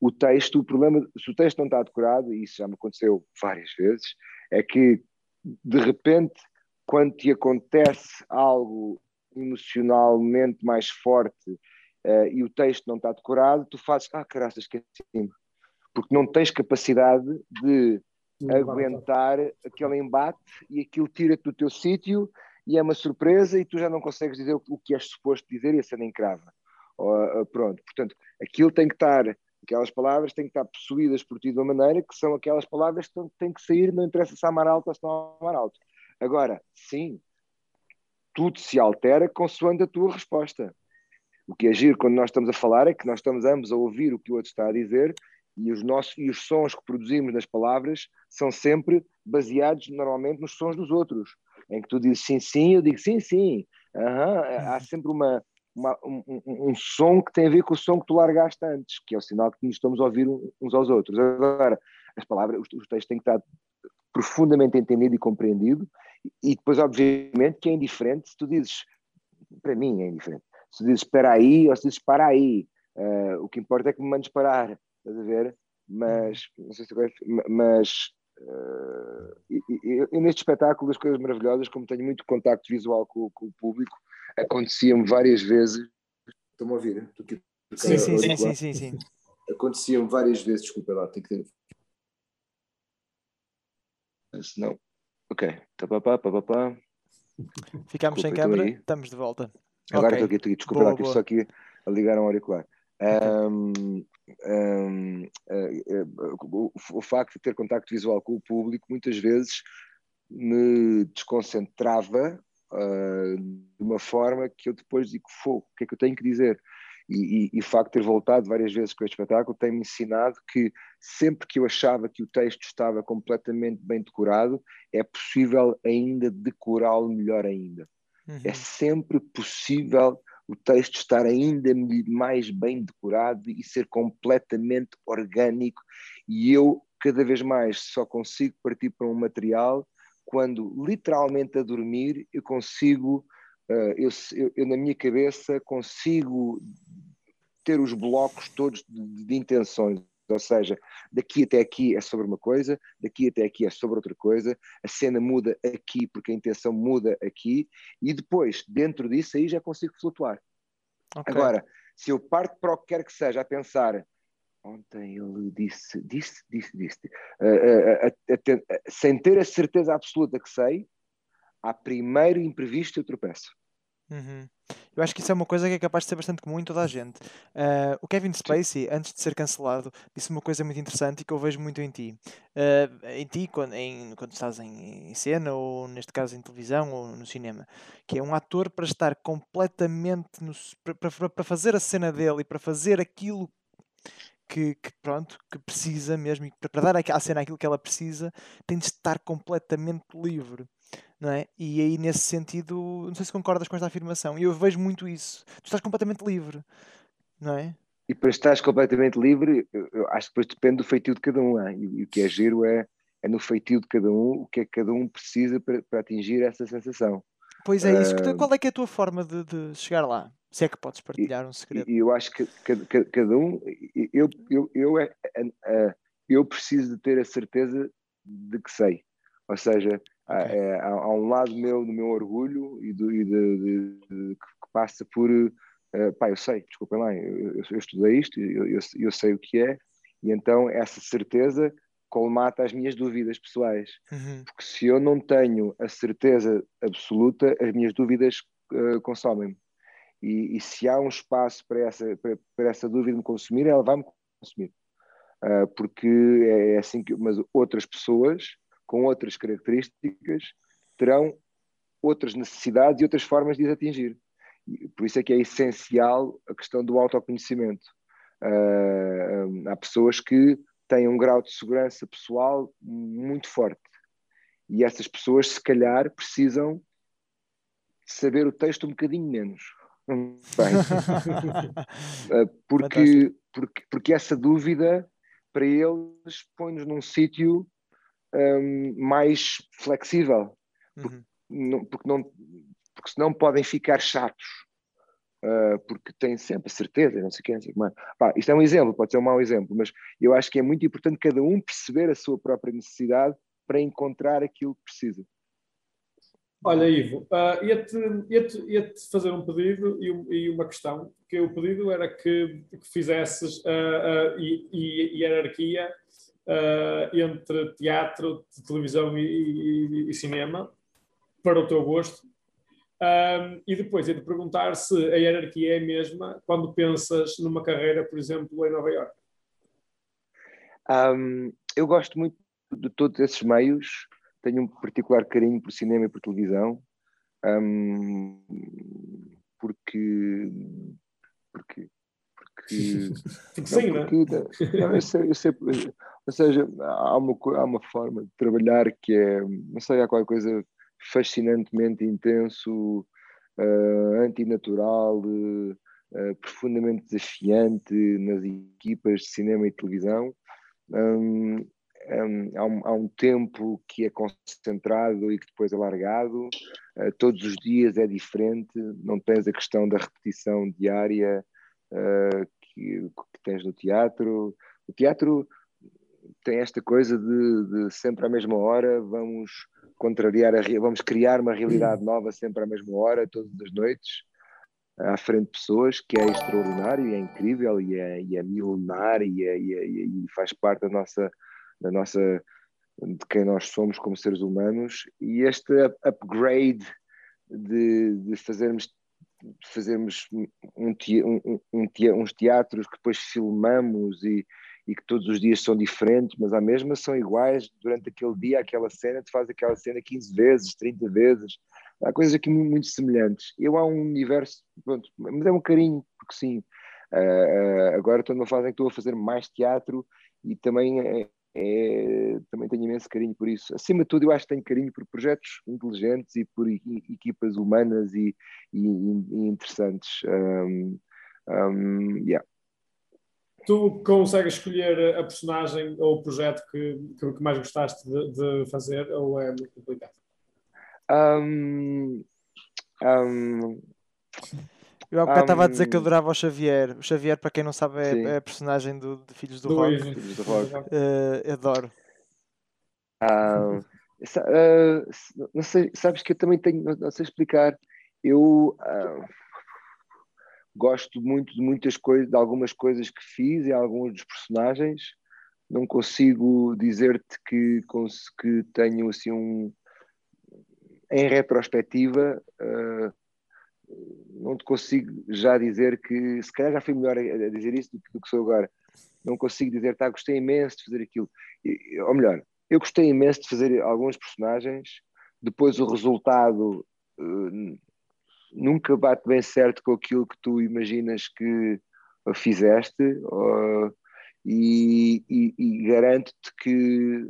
o texto, o problema, se o texto não está decorado, e isso já me aconteceu várias vezes, é que de repente, quando te acontece algo emocionalmente mais forte uh, e o texto não está decorado, tu fazes, ah, caraças, esqueci-me. Porque não tens capacidade de aguentar aquele embate e aquilo tira-te do teu sítio e é uma surpresa e tu já não consegues dizer o, que és suposto dizer e a cena encrava. Uh, pronto, portanto, aquilo tem que estar, aquelas palavras têm que estar possuídas por ti de uma maneira que são aquelas palavras que têm que sair, não interessa se amar alto ou se não amar alto. Agora, sim, tudo se altera consoante a tua resposta. O que é giro quando nós estamos a falar é que nós estamos ambos a ouvir o que o outro está a dizer e os, nossos, e os sons que produzimos nas palavras são sempre baseados normalmente nos sons dos outros em que tu dizes sim, sim, eu digo sim, sim. Uhum. Há sempre uma, uma um, um, som que tem a ver com o som que tu largaste antes, que é o sinal que nos estamos a ouvir uns aos outros. Agora, as palavras, os textos têm que estar profundamente entendido e compreendido, E depois, obviamente, que é indiferente se tu dizes, para mim é indiferente, se tu dizes espera aí ou se dizes para aí. Uh, o que importa é que me mandes parar, estás a ver? Mas, não sei se mas uh, neste espetáculo das coisas maravilhosas, como tenho muito contacto visual com, com o público, acontecia-me várias vezes. Estão-me a ouvir? Estou aqui sim, sim, sim, sim, sim, sim. Acontecia-me várias vezes, desculpa lá, tenho que ter. Não. Ok. Tapapá, papapá. Ficámos sem câmera, estamos de volta. Agora estou okay. aqui, desculpa boa, lá, estou só aqui a ligar um auricular. Um, um, uh, o, o facto de ter contacto visual com o público muitas vezes me desconcentrava uh, de uma forma que eu depois digo, fogo, o que é que eu tenho que dizer? E, e, o facto de ter voltado várias vezes com este espetáculo tem-me ensinado que sempre que eu achava que o texto estava completamente bem decorado, é possível ainda decorá-lo melhor ainda. Uhum. É sempre possível o texto estar ainda mais bem decorado e ser completamente orgânico. E eu, cada vez mais, só consigo partir para um material quando, literalmente a dormir, eu consigo Uh, eu, eu, eu, na minha cabeça consigo ter os blocos todos de, de, intenções, ou seja, daqui até aqui é sobre uma coisa, daqui até aqui é sobre outra coisa, a cena muda aqui porque a intenção muda aqui, e depois, dentro disso, aí já consigo flutuar. Okay. Agora, se eu parto para o que quer que seja a pensar, ontem ele disse, disse, disse, disse, uh, uh, sem ter a certeza absoluta que sei, à primeiro imprevisto eu tropeço. Uhum. Eu acho que isso é uma coisa que é capaz de ser bastante comum em toda a gente. Uh, o Kevin Spacey, antes de ser cancelado, disse uma coisa muito interessante e que eu vejo muito em ti. Uh, em ti, quando, em, quando estás em, em, cena, ou neste caso em televisão ou no cinema, que é um ator para estar completamente no, para, para fazer a cena dele e para fazer aquilo que, que, pronto, que precisa mesmo, e para, para dar à cena aquilo que ela precisa, tem de estar completamente livre não é? E aí, nesse sentido, não sei se concordas com esta afirmação, e eu vejo muito isso. Tu estás completamente livre, não é? E para estás completamente livre, eu acho que depois depende do feitio de cada um. É? E, e, o que é giro é, é no feitio de cada um o que é que cada um precisa para, para atingir essa sensação. Pois é, isso. Uh, Qual é que é a tua forma de, de chegar lá? Se é que podes partilhar um segredo. E eu acho que cada, cada um, eu, eu, eu, é, é, eu preciso de ter a certeza de que sei. Ou seja, há, é, há, há, um lado meu, do meu orgulho e, do, e de, de, de, que passa por uh, pá, eu sei, desculpem lá, eu, eu, eu estudei isto, eu, eu, eu, sei o que é, e então essa certeza colmata as minhas dúvidas pessoais. Uhum. Porque se eu não tenho a certeza absoluta, as minhas dúvidas uh, consomem-me. E, e, se há um espaço para essa, para, para, essa dúvida me consumir, ela vai-me consumir. Uh, porque é, é assim que. Mas outras pessoas com outras características, terão outras necessidades e outras formas de as atingir. Por isso é que é essencial a questão do autoconhecimento. Uh, há pessoas que têm um grau de segurança pessoal muito forte. E essas pessoas, se calhar, precisam saber o texto um bocadinho menos. Uh, porque, porque, porque essa dúvida, para eles, põe-nos num sítio um, mais flexível, porque, uhum. não, porque, não, porque senão podem ficar chatos, uh, porque têm sempre a certeza, não sei o que, não sei isto é um exemplo, pode ser um mau exemplo, mas eu acho que é muito importante cada um perceber a sua própria necessidade para encontrar aquilo que precisa. Olha, Ivo, uh, ia-te ia -te, ia -te fazer um pedido e, e, uma questão, que o pedido era que, que fizesses uh, uh, e, e, hierarquia uh, entre teatro, televisão e, e, e, cinema, para o teu gosto. Um, e depois é de perguntar se a hierarquia é a mesma quando pensas numa carreira, por exemplo, em Nova York. Um, eu gosto muito de todos esses meios, tenho um particular carinho por cinema e por televisão, um, porque, porque Sim, não, porque, não, eu sei, eu sei, ou seja, há uma, há uma forma de trabalhar que é, não sei, há qualquer coisa fascinantemente intenso, uh, antinatural, uh, profundamente desafiante nas equipas de cinema e televisão. Um, um, há, um, há, um, tempo que é concentrado e que depois é largado, uh, todos os dias é diferente, não tens a questão da repetição diária uh, que, que, tens no teatro. O teatro tem esta coisa de, de sempre à mesma hora, vamos contrariar a, vamos criar uma realidade nova sempre à mesma hora, todas as noites à frente de pessoas, que é extraordinário e é incrível e é, e é milenar e, é, e, é, e, faz parte da nossa, da nossa, de quem nós somos como seres humanos. E este upgrade de, de fazermos fazermos um, um, um, uns teatros que depois filmamos e, e que todos os dias são diferentes, mas à mesma são iguais durante aquele dia, aquela cena, tu fazes aquela cena 15 vezes, 30 vezes, há coisas aqui muito semelhantes. Eu há um universo, pronto, mas é um carinho, porque sim. Uh, uh, agora estou numa fase em que estou a fazer mais teatro e também, é, também tenho imenso carinho por isso. Acima de tudo, eu acho que tenho carinho por projetos inteligentes e por equipas humanas e, e, e interessantes. Um, um, yeah. Tu consegues escolher a personagem ou o projeto que, que mais gostaste de, de fazer ou é muito complicado? Um, eu há bocado estava um, a dizer que adorava o Xavier. O Xavier, para quem não sabe, é, é a personagem do, de Filhos do, do Rock. Filhos do Rock. Uh, adoro. Uh, uh, não sei, sabes que eu também tenho, não, sei explicar. Eu gosto muito de muitas coisas, de algumas coisas que fiz e alguns dos personagens. Não consigo dizer-te que, que tenho assim um, em retrospectiva, uh, não te consigo já dizer que, se calhar já fui melhor a, dizer isso do que, do que sou agora. Não consigo dizer, tá, gostei imenso de fazer aquilo. E, ou melhor, eu gostei imenso de fazer alguns personagens, depois o resultado uh, nunca bate bem certo com aquilo que tu imaginas que fizeste, uh, e, e, e garanto-te que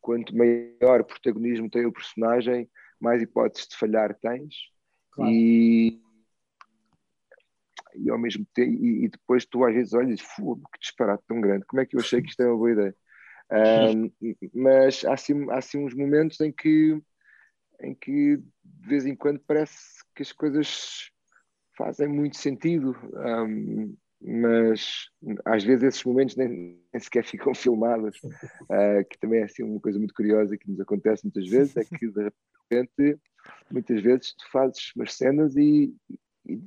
quanto maior protagonismo tem o personagem, mais hipóteses de falhar tens. Claro. E, e ao mesmo tempo, e, e, depois tu às vezes olhas, que disparate tão grande, como é que eu achei que isto é uma boa ideia? Um, mas há assim, há assim uns momentos em que, em que de vez em quando parece que as coisas fazem muito sentido. Um, mas às vezes esses momentos nem, nem sequer ficam filmados, uh, que também é assim uma coisa muito curiosa que nos acontece muitas vezes, é que de repente, muitas vezes tu fazes umas cenas e, e,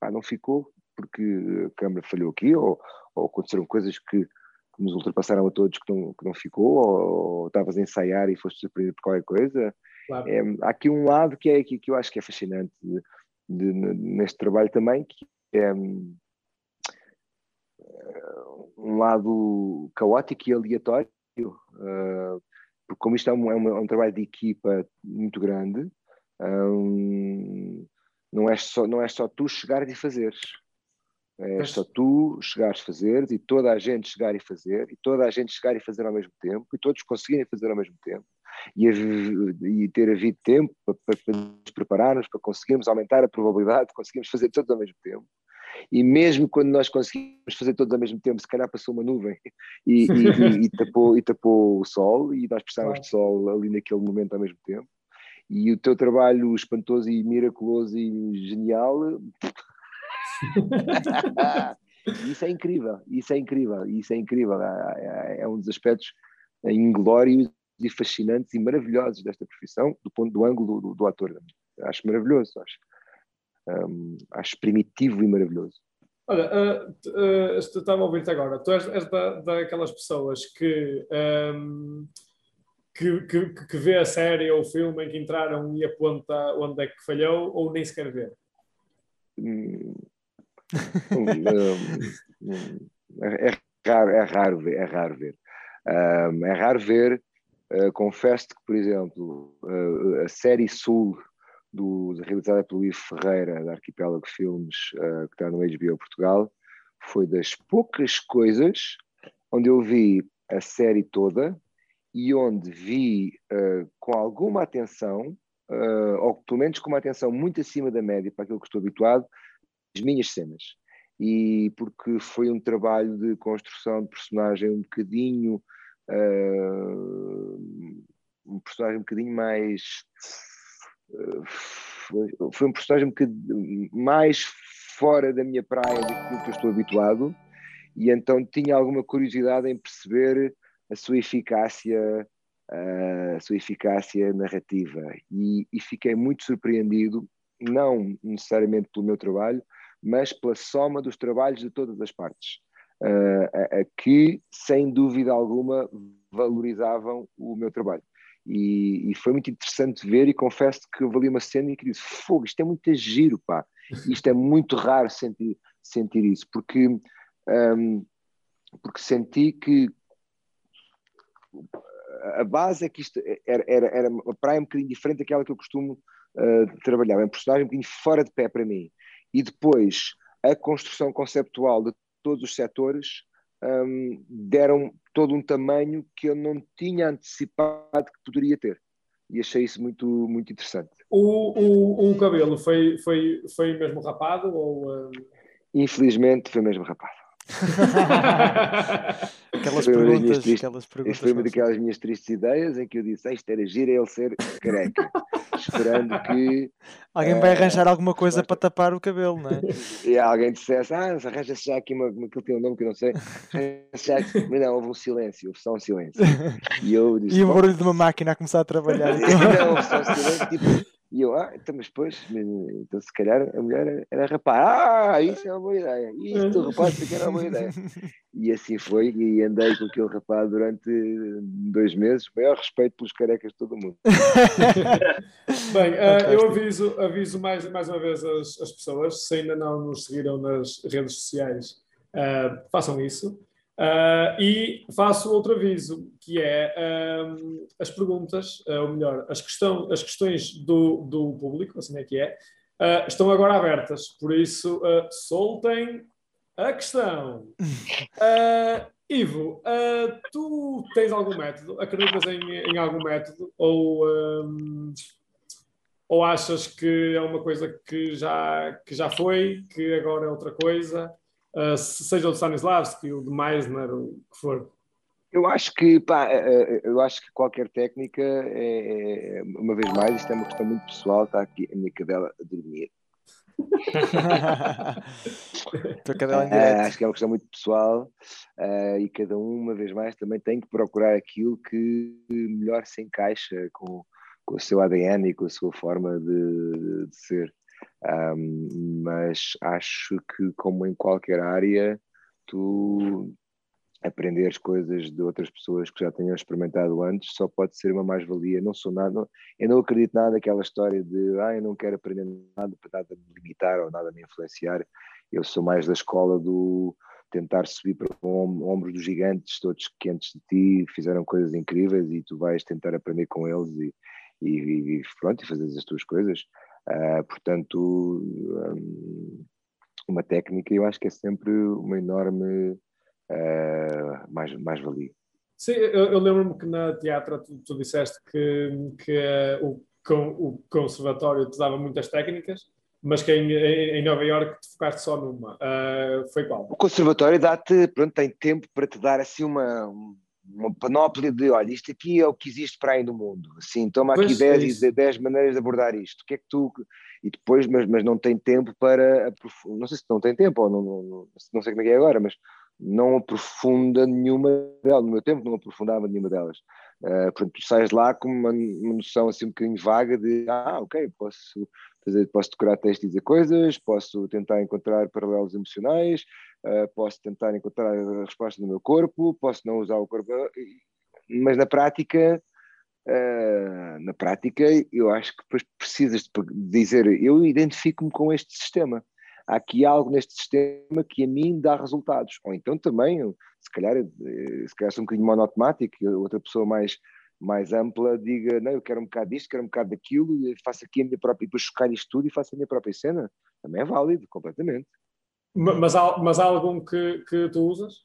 ah, não ficou porque a câmera falhou aqui, ou, ou aconteceram coisas que, que, nos ultrapassaram a todos que não, que não ficou, ou, estavas a ensaiar e foste surpreendido por qualquer coisa. Claro. É, há aqui um lado que, é, que, que eu acho que é fascinante de, de, neste trabalho também, que é um lado caótico e aleatório, uh, porque como isto é um, é, um, é um, trabalho de equipa muito grande, um, não, é só, não é só tu chegares e fazeres. É só tu chegares, fazeres e toda a gente chegar e fazer, e toda a gente chegar e fazer ao mesmo tempo, e todos conseguirem fazer ao mesmo tempo, e, a, e ter havido tempo para, para, para nos prepararmos, para conseguirmos aumentar a probabilidade de conseguirmos fazer todos ao mesmo tempo e mesmo quando nós conseguimos fazer todos ao mesmo tempo, se calhar passou uma nuvem e, e, e, tapou, e tapou o sol, e nós precisávamos de sol ali naquele momento ao mesmo tempo. E o teu trabalho espantoso e miraculoso e genial. isso é incrível, isso é incrível, isso é incrível. É, é, é um dos aspectos inglórios e fascinantes e maravilhosos desta profissão, do ponto do ângulo do, do ator. Acho maravilhoso, acho um, acho primitivo e maravilhoso. Olha, uh, uh, estava a ouvir-te agora. Tu és, és da, daquelas pessoas que, um, que, que, que, vê a série ou o filme em que entraram e aponta onde é que falhou ou nem sequer vê? Hum, um, é, raro, é raro ver. É raro ver, um, é raro ver uh, confesso-te que, por exemplo, a série Sul do, realizada pelo Ivo Ferreira, da Arquipélago Filmes, uh, que está no HBO Portugal, foi das poucas coisas onde eu vi a série toda e onde vi uh, com alguma atenção, uh, ou pelo menos com uma atenção muito acima da média para aquilo que estou habituado, as minhas cenas. E porque foi um trabalho de construção de personagem um bocadinho um personagem um bocadinho mais. Foi, foi, um personagem um bocadinho mais fora da minha praia daquilo que eu estou habituado, e então tinha alguma curiosidade em perceber a sua eficácia. A sua eficácia narrativa e, e fiquei muito surpreendido, não necessariamente pelo meu trabalho, mas pela soma dos trabalhos de todas as partes uh, que, sem dúvida alguma, valorizavam o meu trabalho. E, e, foi muito interessante ver e confesso que eu ali uma cena e que disse, fogo, isto é muito giro, pá. Isto é muito raro sentir, sentir isso, porque, um, porque senti que a base é que isto era, era, era uma praia um bocadinho diferente daquela que eu costumo uh, trabalhar, é um personagem um bocadinho fora de pé para mim. E depois a construção conceptual de todos os setores um, deram todo um tamanho que eu não tinha antecipado que poderia ter. E achei isso muito, muito interessante. O, o, o cabelo foi, foi, foi mesmo rapado? Ou, um... Infelizmente foi mesmo rapado. aquelas, perguntas, tristes, aquelas perguntas. Isso foi uma daquelas minhas tristes ideias em que eu disse: Isto era giro, é ele ser careca. esperando que. Alguém vai arranjar alguma coisa para tapar o cabelo, não é? E alguém dissesse: Ah, arranja-se já aqui uma, uma, aquilo tem um nome que eu não sei. Já, mas não, houve um silêncio, houve só um silêncio. E, eu disse, e o barulho de uma máquina a começar a trabalhar. não, houve só um silêncio, tipo e eu, ah, então, mas depois, então se calhar a mulher era rapaz. Ah, isso é uma boa ideia. Isto, rapaz, isso era uma boa ideia. E assim foi, e andei com aquele rapaz durante dois meses, maior respeito pelos carecas de todo o mundo. Bem, uh, eu aviso, aviso mais, mais uma vez as, as pessoas, se ainda não nos seguiram nas redes sociais, uh, façam isso. Uh, e faço outro aviso, que é um, as perguntas, uh, ou melhor, as, questão, as questões do, do público, assim é que é, uh, estão agora abertas, por isso soltem a questão. Ivo, tu tens algum método? Acreditas em, em algum método? Ou, um, ou achas que é uma coisa que já, que já foi, que agora é outra coisa? Uh, seja o de Stanislavski, o de Meisner, o que for? Eu acho que pá, eh, eh, eu acho que qualquer técnica é, é, uma vez mais, isto é uma questão muito pessoal, está aqui a minha cadela a dormir. cadela uh, acho que é uma questão muito pessoal uh, e cada um, uma vez mais, também tem que procurar aquilo que melhor se encaixa com, com o seu ADN e com a sua forma de, de ser. Um, mas acho que, como em qualquer área, tu aprenderes coisas de outras pessoas que já tenham experimentado antes só pode ser uma mais-valia. Não sou nada, eu não acredito nada naquela história de ah, eu não quero aprender nada para nada me limitar ou nada me influenciar. Eu sou mais da escola do tentar subir para ombros dos gigantes, todos que antes de ti fizeram coisas incríveis e tu vais tentar aprender com eles e, e, e pronto, e fazer as tuas coisas. Uh, portanto, um, uma técnica eu acho que é sempre uma enorme uh, mais, mais valia. Sim, eu, eu lembro-me que na teatro tu, tu disseste que, que uh, o, o conservatório te dava muitas técnicas, mas que em, em Nova Iorque te focaste só numa. Uh, foi qual? O conservatório dá-te, pronto, tem tempo para te dar assim uma, uma panóplia de, olha, isto aqui é o que existe para aí no mundo, assim, toma aqui 10, é 10 maneiras de abordar isto, o que é que tu... E depois, mas, mas não tem tempo para, não sei se não tem tempo, ou não, não, não sei como é que é agora, mas não aprofunda nenhuma delas, no meu tempo não aprofundava nenhuma delas. Uh, portanto, tu sais lá com uma, uma noção assim um bocadinho vaga de, ah, ok, posso fazer, posso decorar textos e dizer coisas, posso tentar encontrar paralelos emocionais, uh, posso tentar encontrar a resposta no meu corpo, posso não usar o corpo, mas na prática, uh, na prática, eu acho que depois precisas de dizer, eu identifico-me com este sistema. Há aqui algo neste sistema que a mim dá resultados. Ou então também, se calhar, eh, se calhar sou um bocadinho monotemático, outra pessoa mais mais ampla diga, não, eu quero um bocado disto, quero um bocado daquilo, e faço aqui a minha própria, e depois chocar isto tudo e faço a minha própria cena. Também é válido, completamente. Mas há, mas há algum que, que tu usas?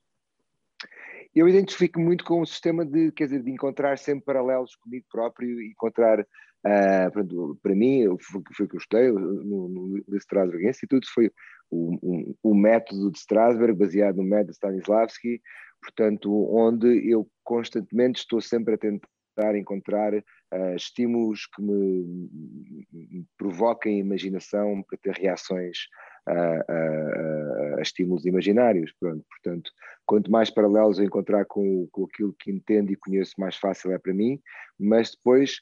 Eu identifico muito com o sistema de, quer dizer, de encontrar sempre paralelos comigo próprio e encontrar Uh, para mim, foi, o que eu no, no, no Strasbourg Institute, foi o, um, o método de Strasbourg, baseado no método de Stanislavski, portanto, onde eu constantemente estou sempre a tentar encontrar uh, estímulos que me, me provoquem imaginação para ter reações a, a, a, estímulos imaginários. Pronto, portanto, quanto mais paralelos eu encontrar com, com aquilo que entendo e conheço, mais fácil é para mim, mas depois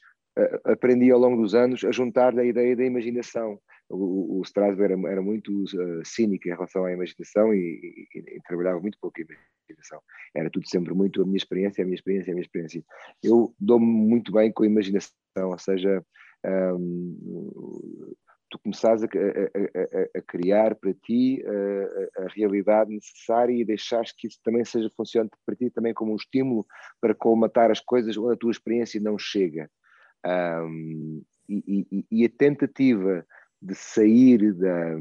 aprendi ao longo dos anos a juntar a ideia da imaginação. O, o Strasberg era, era muito uh, cínico em relação à imaginação e, e, e, trabalhava muito pouco a imaginação. Era tudo sempre muito a minha experiência, a minha experiência, a minha experiência. Eu dou-me muito bem com a imaginação, ou seja, um, tu começares a, a, a, a, criar para ti a, realidade necessária e deixares que isso também seja funcionante para ti também como um estímulo para colmatar as coisas onde a tua experiência não chega. Um, e, e, e, a tentativa de sair da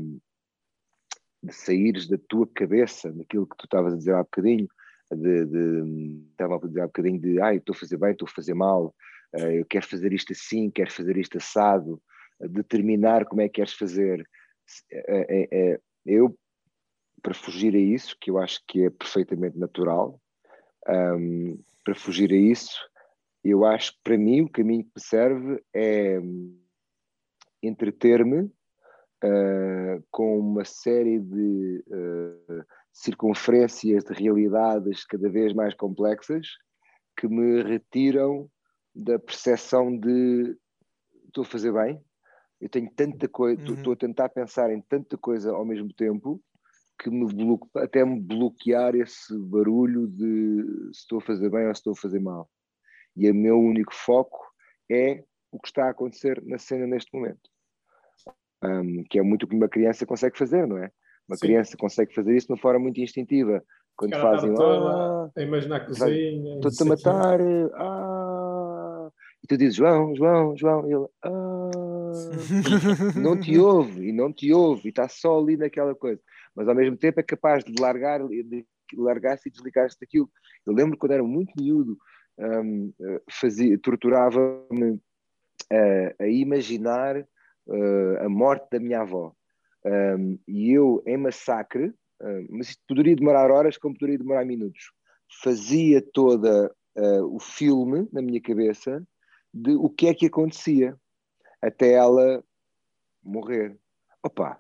de saíres da tua cabeça, daquilo que tu estavas a dizer há bocadinho, de, estava a dizer há bocadinho de ai, estou a fazer bem, estou a fazer mal, uh, eu quero fazer isto assim, quero fazer isto assado, determinar como é que queres fazer. É, é, eu, para fugir a isso, que eu acho que é perfeitamente natural, para fugir a isso, eu acho que para mim o caminho que me serve é entreter-me uh, com uma série de uh, circunferências de realidades cada vez mais complexas que me retiram da percepção de estou a fazer bem, eu tenho tanta coisa, estou uhum. a tentar pensar em tanta coisa ao mesmo tempo que me bloque, até me bloquear esse barulho de se estou a fazer bem ou se estou a fazer mal. E o meu único foco é o que está a acontecer na cena neste momento. Um, que é muito o que uma criança consegue fazer, não é? Uma Sim. criança consegue fazer isso de uma forma muito instintiva. Quando fazem. Ah, a imaginar a cozinha. Estou-te a matar. Ah, e tu dizes, João, João, João. E ele. Ah, não te ouve, e não te ouve, e está só ali naquela coisa. Mas ao mesmo tempo é capaz de largar, de largar-se e desligar-se daquilo. Eu lembro quando era muito miúdo, um, fazia, torturava-me a, a imaginar uh, a morte da minha avó. Um, e eu, em massacre, uh, mas isto poderia demorar horas como poderia demorar minutos, fazia toda uh, o filme na minha cabeça de o que é que acontecia até ela morrer. Opa,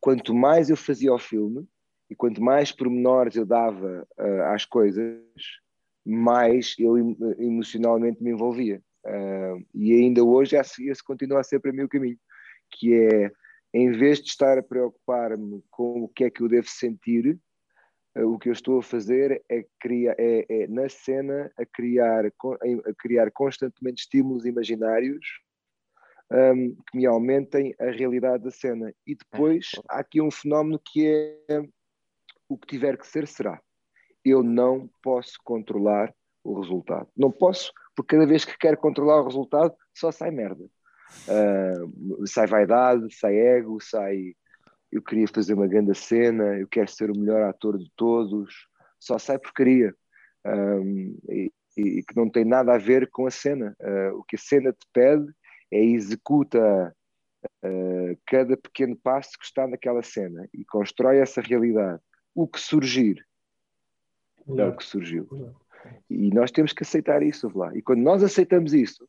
quanto mais eu fazia o filme e quanto mais pormenores eu dava uh, às coisas, mais eu emocionalmente me envolvia. Uh, e ainda hoje esse, continua a ser para mim o caminho, que é, em vez de estar a preocupar-me com o que é que eu devo sentir, uh, o que eu estou a fazer é, criar, é, é na cena a criar, a criar constantemente estímulos imaginários um, que me aumentem a realidade da cena. E depois é. há aqui um fenómeno que é o que tiver que ser, será. Eu não posso controlar o resultado. Não posso, porque cada vez que quero controlar o resultado, só sai merda. Uh, sai vaidade, sai ego, sai eu queria fazer uma grande cena, eu quero ser o melhor ator de todos, só sai porcaria. Um, e, e, que não tem nada a ver com a cena. Uh, o que a cena te pede é executa uh, cada pequeno passo que está naquela cena e constrói essa realidade. O que surgir é o que surgiu. E nós temos que aceitar isso, lá. E quando nós aceitamos isso,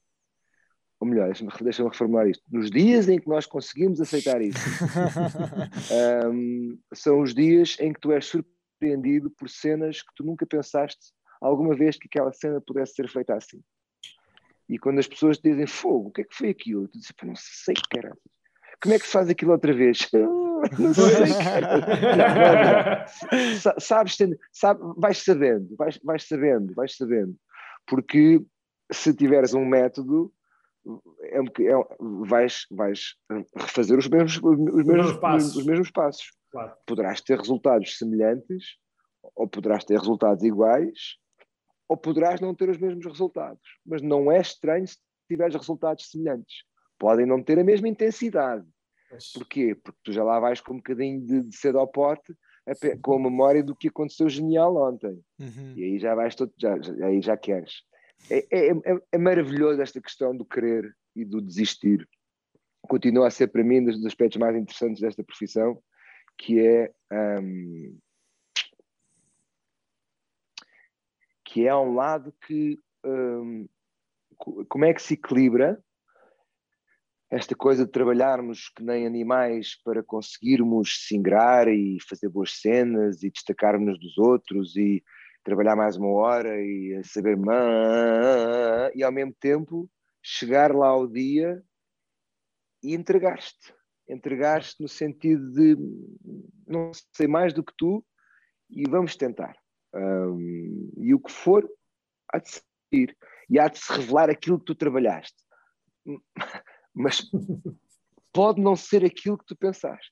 ou melhor, deixa-me deixa reformular isto, nos dias em que nós conseguimos aceitar isso, um, são os dias em que tu és surpreendido por cenas que tu nunca pensaste alguma vez que aquela cena pudesse ser feita assim. E quando as pessoas dizem fogo, o que é que foi aquilo? Tu dizes, não sei, cara. Como é que se faz aquilo outra vez? não sei, cara. Não, Sabes, sabe, vais sabendo, vais, vais sabendo, vais sabendo. Porque se tiveres um método, é, é, vais, vais refazer os mesmos, os mesmos, passos. Os mesmos passos. Claro. Poderás ter resultados semelhantes ou poderás ter resultados iguais ou poderás não ter os mesmos resultados. Mas não é estranho se tiveres resultados semelhantes. Podem não ter a mesma intensidade. Mas... Porquê? Porque tu já lá vais com um bocadinho de, de cedo ao pote, a, com a memória do que aconteceu genial ontem. Uhum. E aí já vais todo, já, já, aí já queres. É, é, é, é, maravilhoso esta questão do querer e do desistir. Continua a ser para mim um dos aspectos mais interessantes desta profissão, que é um, que é um lado que um, como é que se equilibra esta coisa de trabalharmos que nem animais para conseguirmos se ingrar e fazer boas cenas e destacarmos dos outros e trabalhar mais uma hora e saber e ao mesmo tempo chegar lá ao dia e entregar-te. Entregar-te no sentido de não sei mais do que tu e vamos tentar. Um, e o que for, há de sair. E há de se revelar aquilo que tu trabalhaste. Mas pode não ser aquilo que tu pensaste.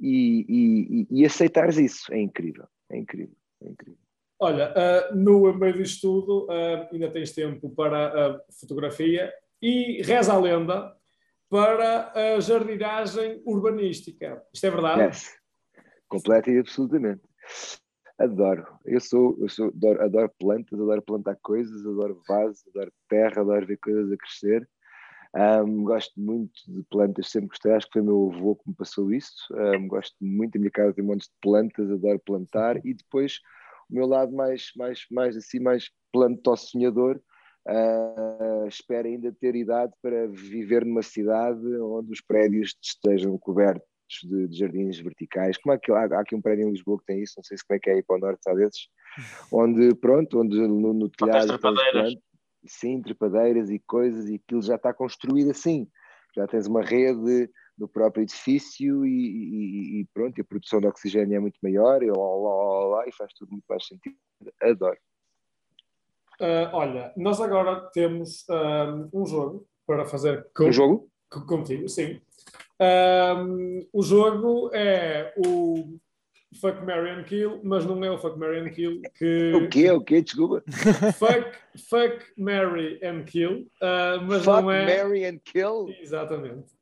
E, e, e aceitares isso é incrível. É incrível. É incrível. Olha, uh, no meio disto tudo, uh, ainda tens tempo para a fotografia e reza a lenda para a jardinagem urbanística. Isto é verdade? Yes. Completa e absolutamente. Adoro. Eu sou, eu sou adoro, adoro plantas, adoro plantar coisas, adoro vasos, adoro terra, adoro ver coisas a crescer. Um, gosto muito de plantas, sempre gostei, acho que foi meu avô que me passou isso. Um, gosto muito, da minha casa tem montes de plantas, adoro plantar e depois o meu lado mais, mais, mais assim, mais planto sonhador, uh, espero ainda ter idade para viver numa cidade onde os prédios estejam cobertos de, de jardins verticais. Como é que há, há, aqui um prédio em Lisboa que tem isso? Não sei se como é que é aí para o norte, há desses, onde, pronto, onde no, no telhado. Sim, trepadeiras e coisas, e aquilo já está construído assim. Já tens uma rede do próprio edifício e, e, e, pronto, e a produção de oxigênio é muito maior e, lá, lá, lá, e faz tudo muito mais sentido. Adoro. Uh, olha, nós agora temos uh, um jogo para fazer com, um jogo? contigo, sim. Uh, o jogo é o Fuck, Mary and Kill, mas não é o Fuck, Mary and Kill que... O quê? O quê? Desculpa. Fuck, fuck Mary and Kill, mas fuck, não é... Mary and Kill? Exatamente.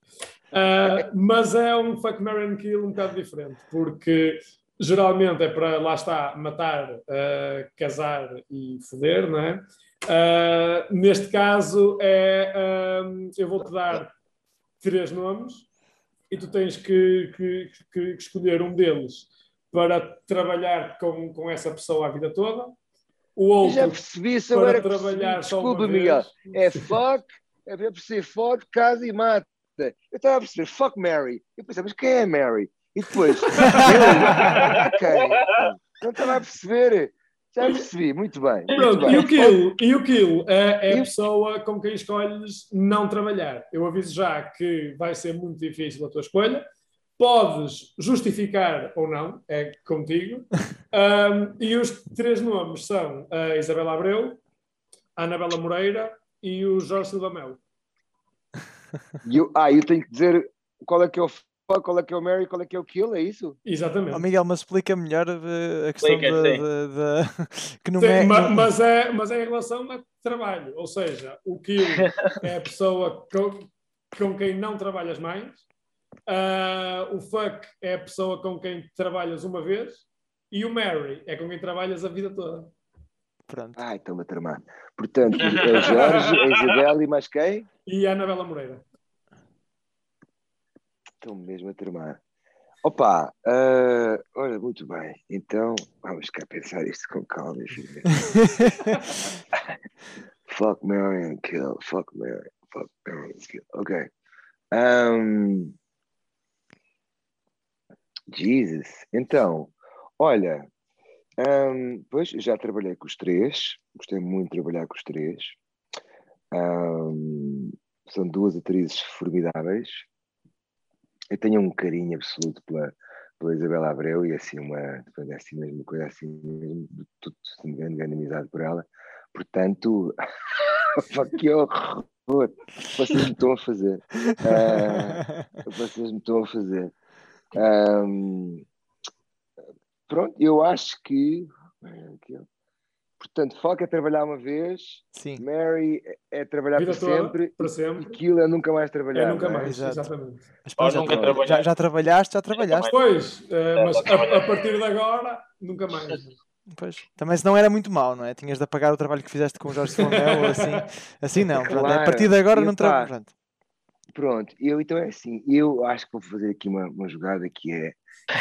Uh, mas é um fuck, marry and kill um bocado diferente, porque geralmente é para, lá está, matar, uh, casar e foder, não é? Uh, neste caso é, eu vou-te dar três nomes e tu tens que, que, que, escolher um deles para trabalhar com, com essa pessoa a vida toda. O outro já percebi, para trabalhar percebi. Desculpa, Miguel. É fuck, é para perceber fuck, casa e mata. Eu estava a perceber, fuck Mary. Eu pensei, mas quem é Mary? E depois, eu, ok, não estava a perceber. Já percebi, muito bem. Muito Pronto, bem. E o kill, e o kill é, é a pessoa com quem escolhes não trabalhar. Eu aviso já que vai ser muito difícil a tua escolha. Podes justificar ou não, é contigo. Um, e os três nomes são a Isabela Abreu, a Anabela Moreira e o Jorge Silva Melo. Eu, ah, eu tenho que dizer qual é que é o fuck, qual é que é o Mary, qual é que é o kill, é isso? Exatamente. Oh, Miguel, mas explica melhor uh, a questão Explica, de, de, de, que não sim, é. Mas, mas, é. Mas é em relação a trabalho, ou seja, o kill é a pessoa com, com quem não trabalhas mais, uh, o fuck é a pessoa com quem trabalhas uma vez e o Mary é com quem trabalhas a vida toda. Pronto. Ai, estou-me a tramar. Portanto, é o Jorge, a Isabel e mais quem? E a Anabela Moreira. Estou-me mesmo a tramar. Opa, uh, olha, muito bem. Então, vamos cá pensar isto com calma, fuck Mary and kill. Fuck Mary. Fuck Mary and kill. Ok. Um, Jesus. Então, olha, um, pois já trabalhei com os três, gostei muito de trabalhar com os três. Um, são duas atrizes formidáveis. Eu tenho um carinho absoluto pela, pela Isabela Abreu e assim uma, é assim mesmo, coisa assim mesmo, tudo, assim, grande, grande amizade por ela. Portanto, que horror! Vocês me estão a fazer. Uh, vocês me estão a fazer. Um, Pronto, eu acho que. Portanto, Foca é trabalhar uma vez, Sim. Mary é trabalhar Vida para sempre, para sempre. e Kill é nunca mais trabalhar. É nunca é? mais, Exato. exatamente. Mas, Ou já, nunca tra- trabalhaste. já, já trabalhaste, já trabalhaste. Pois, eh, mas a, a partir de agora, nunca mais. Pois. Também se não era muito mau, não é? Tinhas de apagar o trabalho que fizeste com o Jorge Flamel ou assim. Assim não. Pronto, a Claro. partir de agora E não trabalho. Pronto. Eu então é assim, eu acho que vou fazer aqui uma, uma jogada que é,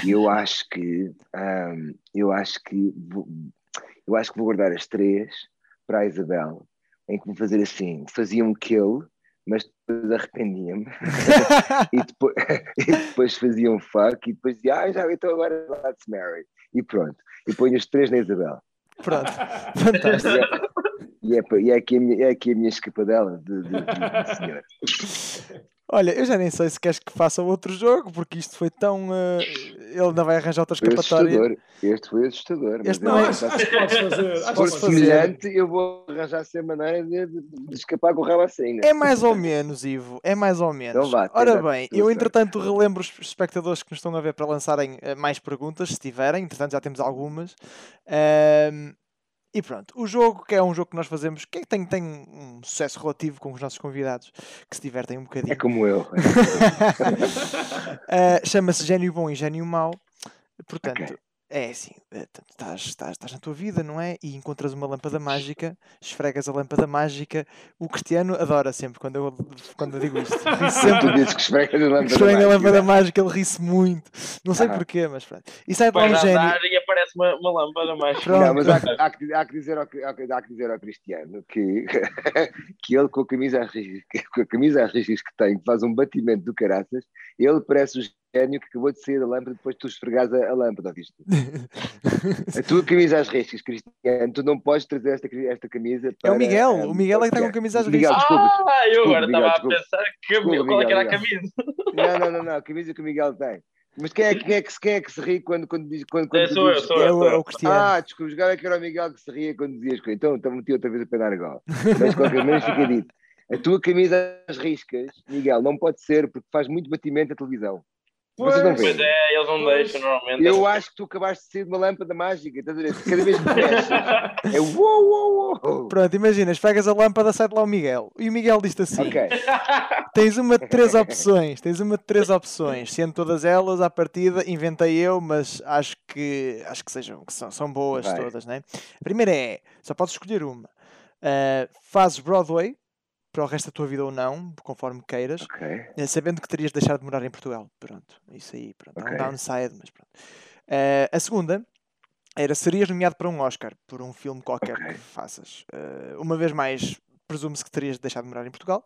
eu acho que, ahm, eu acho que, vou, eu acho que vou guardar as três para a Isabel, em que vou fazer assim, fazia um kill, mas depois arrependia-me, e, depois, e depois fazia um fuck, e depois dizia, ah, já, então agora let's marry, e pronto, e ponho as três na Isabel. Pronto. Fantástico. E é, e é, aqui, a minha, é aqui a minha escapadela de, de, de, de senhor. Olha, eu já nem sei se queres que faça outro jogo, porque isto foi tão. eh, ele ainda vai arranjar outra escapatória. Este foi assustador. mas Este não é- Acho, acho que podes fazer. Se for semelhante, eu vou arranjar sem maneira de, de- de escapar com o rabo assim. né? É mais ou menos, Ivo, é mais ou menos. Então vá, Ora bem, eu certo. entretanto relembro os espectadores que nos estão a ver para lançarem eh, mais perguntas, se tiverem, entretanto já temos algumas. Ahm, e pronto, o jogo, que é um jogo que nós fazemos, que é tem, tem um sucesso relativo com os nossos convidados, que se divertem um bocadinho. É como eu. Uh, Chama-se Gênio Bom e Gênio Mau. Portanto, Ok. é assim: t- estás, estás, estás na tua vida, não é? E encontras uma lâmpada mágica, esfregas a lâmpada mágica. O Cristiano adora sempre quando eu, quando eu digo isto. Ri tu sempre. dizes que esfregas a lâmpada Esfrega a lâmpada mágica, ele ri-se muito. Não sei Ah. porquê, mas pronto. E sai de lá um gênio. Uma, uma lâmpada mais. Pronto. Não, mas há, que- há que, há que dizer ao, há que- dizer ao Cristiano que, que ele com a camisa a riscos, com a camisa a riscos que tem, que faz um batimento do caraças, ele parece o gênio que acabou de sair da lâmpada depois de tu esfregares a, a lâmpada, ouviste? A tua camisa às riscas, Cristiano, tu não podes trazer esta, esta camisa É para... o Miguel, eh, o Miguel é que está com ok. camisa às Miguel, riscas. desculpa, Ah, eu agora estava Miguel, a pensar que, Desculpa, qual é que era a Miguel, camisa. Não, não, não, não, a camisa que o Miguel tem. Mas quem é, quem é, que, se- quem é que se ri quando, quando diz. Quando, quando É, sou eu, dizes- sou eu. É o, é o Cristiano. Ah, desculpa, jogava que era o Miguel que se ria quando dizias coisas. Então, então meti outra vez a penar agora. Mas de qualquer maneira fica dito. A tua camisa às riscas, Miguel, não pode ser porque faz muito batimento na televisão. Vocês não Pois é, eles não Pois. deixam normalmente. Eu acho que tu acabaste de sair de uma lâmpada mágica. Estás a ver? Cada vez que mexes, é uou, uou, uou. Pronto, imagina, esfregas a lâmpada, sai de lá o Miguel. E o Miguel diz-te assim: Ok. Tens uma de três opções. Tens uma de três opções. Sendo todas elas, à partida, inventei eu, mas acho que acho que sejam que são, são boas Vai. todas, né? A primeira é, só podes escolher uma. Uh, fazes Broadway para o resto da tua vida ou não, conforme queiras, Ok. eh, sabendo que terias de deixar de morar em Portugal. Pronto, isso aí, pronto. É Ok. um downside, mas pronto. Uh, a segunda era serias nomeado para um Oscar por um filme qualquer Ok. que faças. Uh, uma vez mais, presume-se que terias de deixar de morar em Portugal.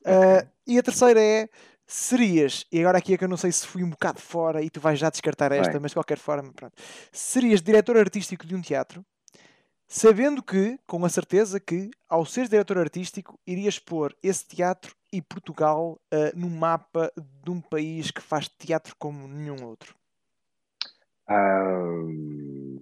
Uh, e a terceira é serias, e agora aqui é que eu não sei se fui um bocado fora e tu vais já descartar esta, Vai. mas de qualquer forma, pronto. Serias diretor artístico de um teatro, sabendo que, com a certeza que, ao seres diretor artístico, irias pôr esse teatro e Portugal uh, no mapa de um país que faz teatro como nenhum outro. Ahm,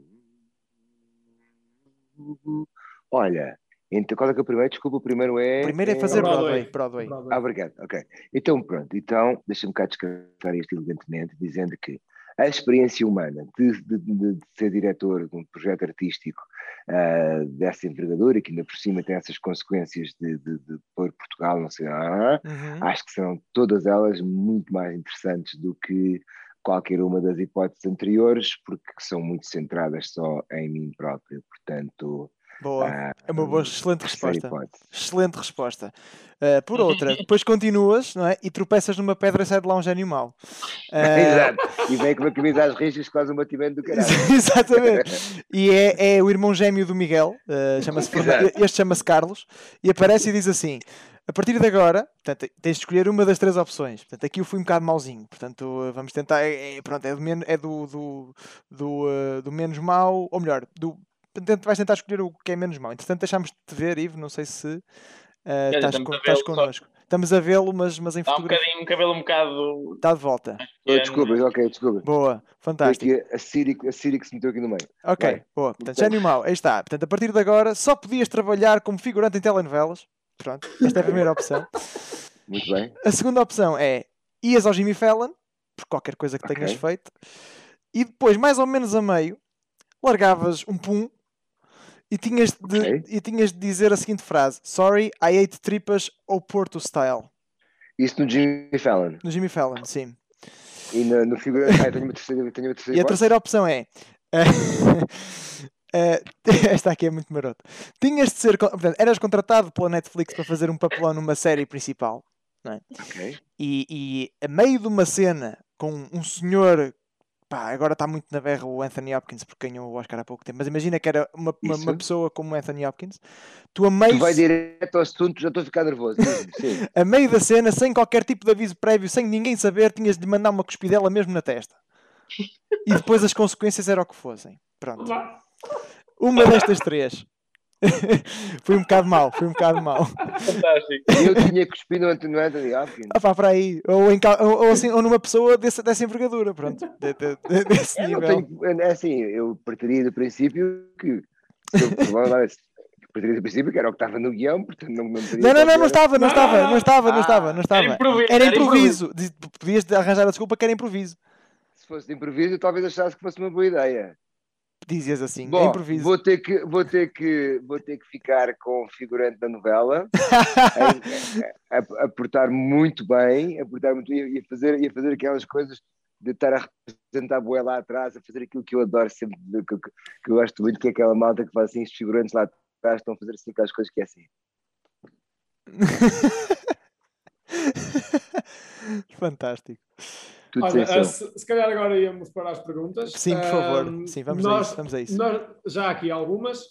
Olha, então qual é que é o primeiro? Desculpa, o primeiro é. O primeiro é fazer Broadway. Broadway. Broadway. Broadway. Ah, obrigado, ok. Então, pronto, então deixa-me cá descartar isto elegantemente, dizendo que a experiência humana de, de- de- de ser diretor de um projeto artístico ah, dessa envergadura, que ainda por cima tem essas consequências de, de, de pôr Portugal, não sei, Uhum. acho que são todas elas muito mais interessantes do que qualquer uma das hipóteses anteriores, porque são muito centradas só em mim próprio. Portanto, Boa. ah, É uma boa, excelente resposta. Excelente resposta. Uh, por outra, depois continuas não é? e tropeças numa pedra e sai de lá um gênio mau. Uh, Exato. E vem com uma camisa às rixas, quase um batimento do caralho. Exatamente. E é, é o irmão gêmeo do Miguel, uh, chama-se Fernan- Exato. este chama-se Carlos, e aparece e diz assim: a partir de agora, portanto, tens de escolher uma das três opções. Portanto, aqui eu fui um bocado mauzinho. Portanto, vamos tentar. É, é- pronto, é, do, men- é do, do, do, uh, do menos mau, ou melhor, do. Portanto, Vais tentar escolher o que é menos mau. Entretanto, deixámos de te ver, Ivo. Não sei se uh, estás, estamos con- estás vê-lo só. connosco. Estamos a vê-lo, mas, mas em Está um fotografia. bocadinho, um cabelo um bocado. Está de volta. Oh, desculpa, ok, desculpa. Boa, fantástico. A Siri, a Siri que se meteu aqui no meio. Ok, Vai. boa. Portanto, Gênio Mau, aí está. Portanto, a partir de agora só podias trabalhar como figurante em telenovelas. Pronto, esta é a primeira opção. Muito bem. A segunda opção é ias ao Jimmy Fallon, por qualquer coisa que tenhas Ok. feito, e depois, mais ou menos a meio, largavas um pum e tinhas de, Ok. e tinhas de dizer a seguinte frase: Sorry, I ate tripas ou Porto style. Isso no Jimmy Fallon. No Jimmy Fallon, sim. E no, no figurante. Ah, tenho uma terceira, tenho uma terceira E a terceira opção é Eh, esta aqui é muito maroto. Tinhas de ser. Portanto, eras contratado pela Netflix para fazer um papelão numa série principal. É? Ok. E, e a meio de uma cena com um senhor. Pá, agora está muito na berra o Anthony Hopkins porque ganhou o Oscar há pouco tempo. Mas imagina que era uma, uma, uma pessoa como o Anthony Hopkins. Tu a meio, Tu vai direto ao assunto, já estou a ficar nervoso. Sim. a meio da cena, sem qualquer tipo de aviso prévio, sem ninguém saber, tinhas de mandar uma cuspidela mesmo na testa. E depois as consequências eram o que fossem. Pronto. Uma destas três. foi um bocado mal, foi um bocado mal. Fantástico. Eu tinha cuspido no Anthony Anthony Hopkins. Ah pá, para aí. Ou, em ou, ou assim, ou numa pessoa desse, dessa envergadura, pronto. De- de- de- desse nível. tenho, é assim, eu partiria do princípio que. Se eu, provavelmente, partiria do princípio que era o que estava no guião, portanto não, não Não, não, não, não estava, não estava, não, não estava, não Ah, estava, não estava. Era improviso. Era improviso. Podias arranjar a desculpa que era improviso. Se fosse de improviso, eu talvez achasse que fosse uma boa ideia. Dizias assim, Bom, improviso. vou ter, que, vou, ter que, vou ter que ficar com o figurante da novela, a, a, a portar muito bem, a portar muito e a fazer, e a fazer aquelas coisas de estar a representar a boé lá atrás, a fazer aquilo que eu adoro sempre, que, que, que eu gosto muito, que é aquela malta que faz assim, os figurantes lá atrás estão a fazer assim aquelas coisas que é assim. Fantástico. Tudo Olha, som. se, se calhar agora íamos para as perguntas. Sim, por favor. Ahm, Sim, vamos a nós, isso, vamos a isso. nós- já há aqui algumas.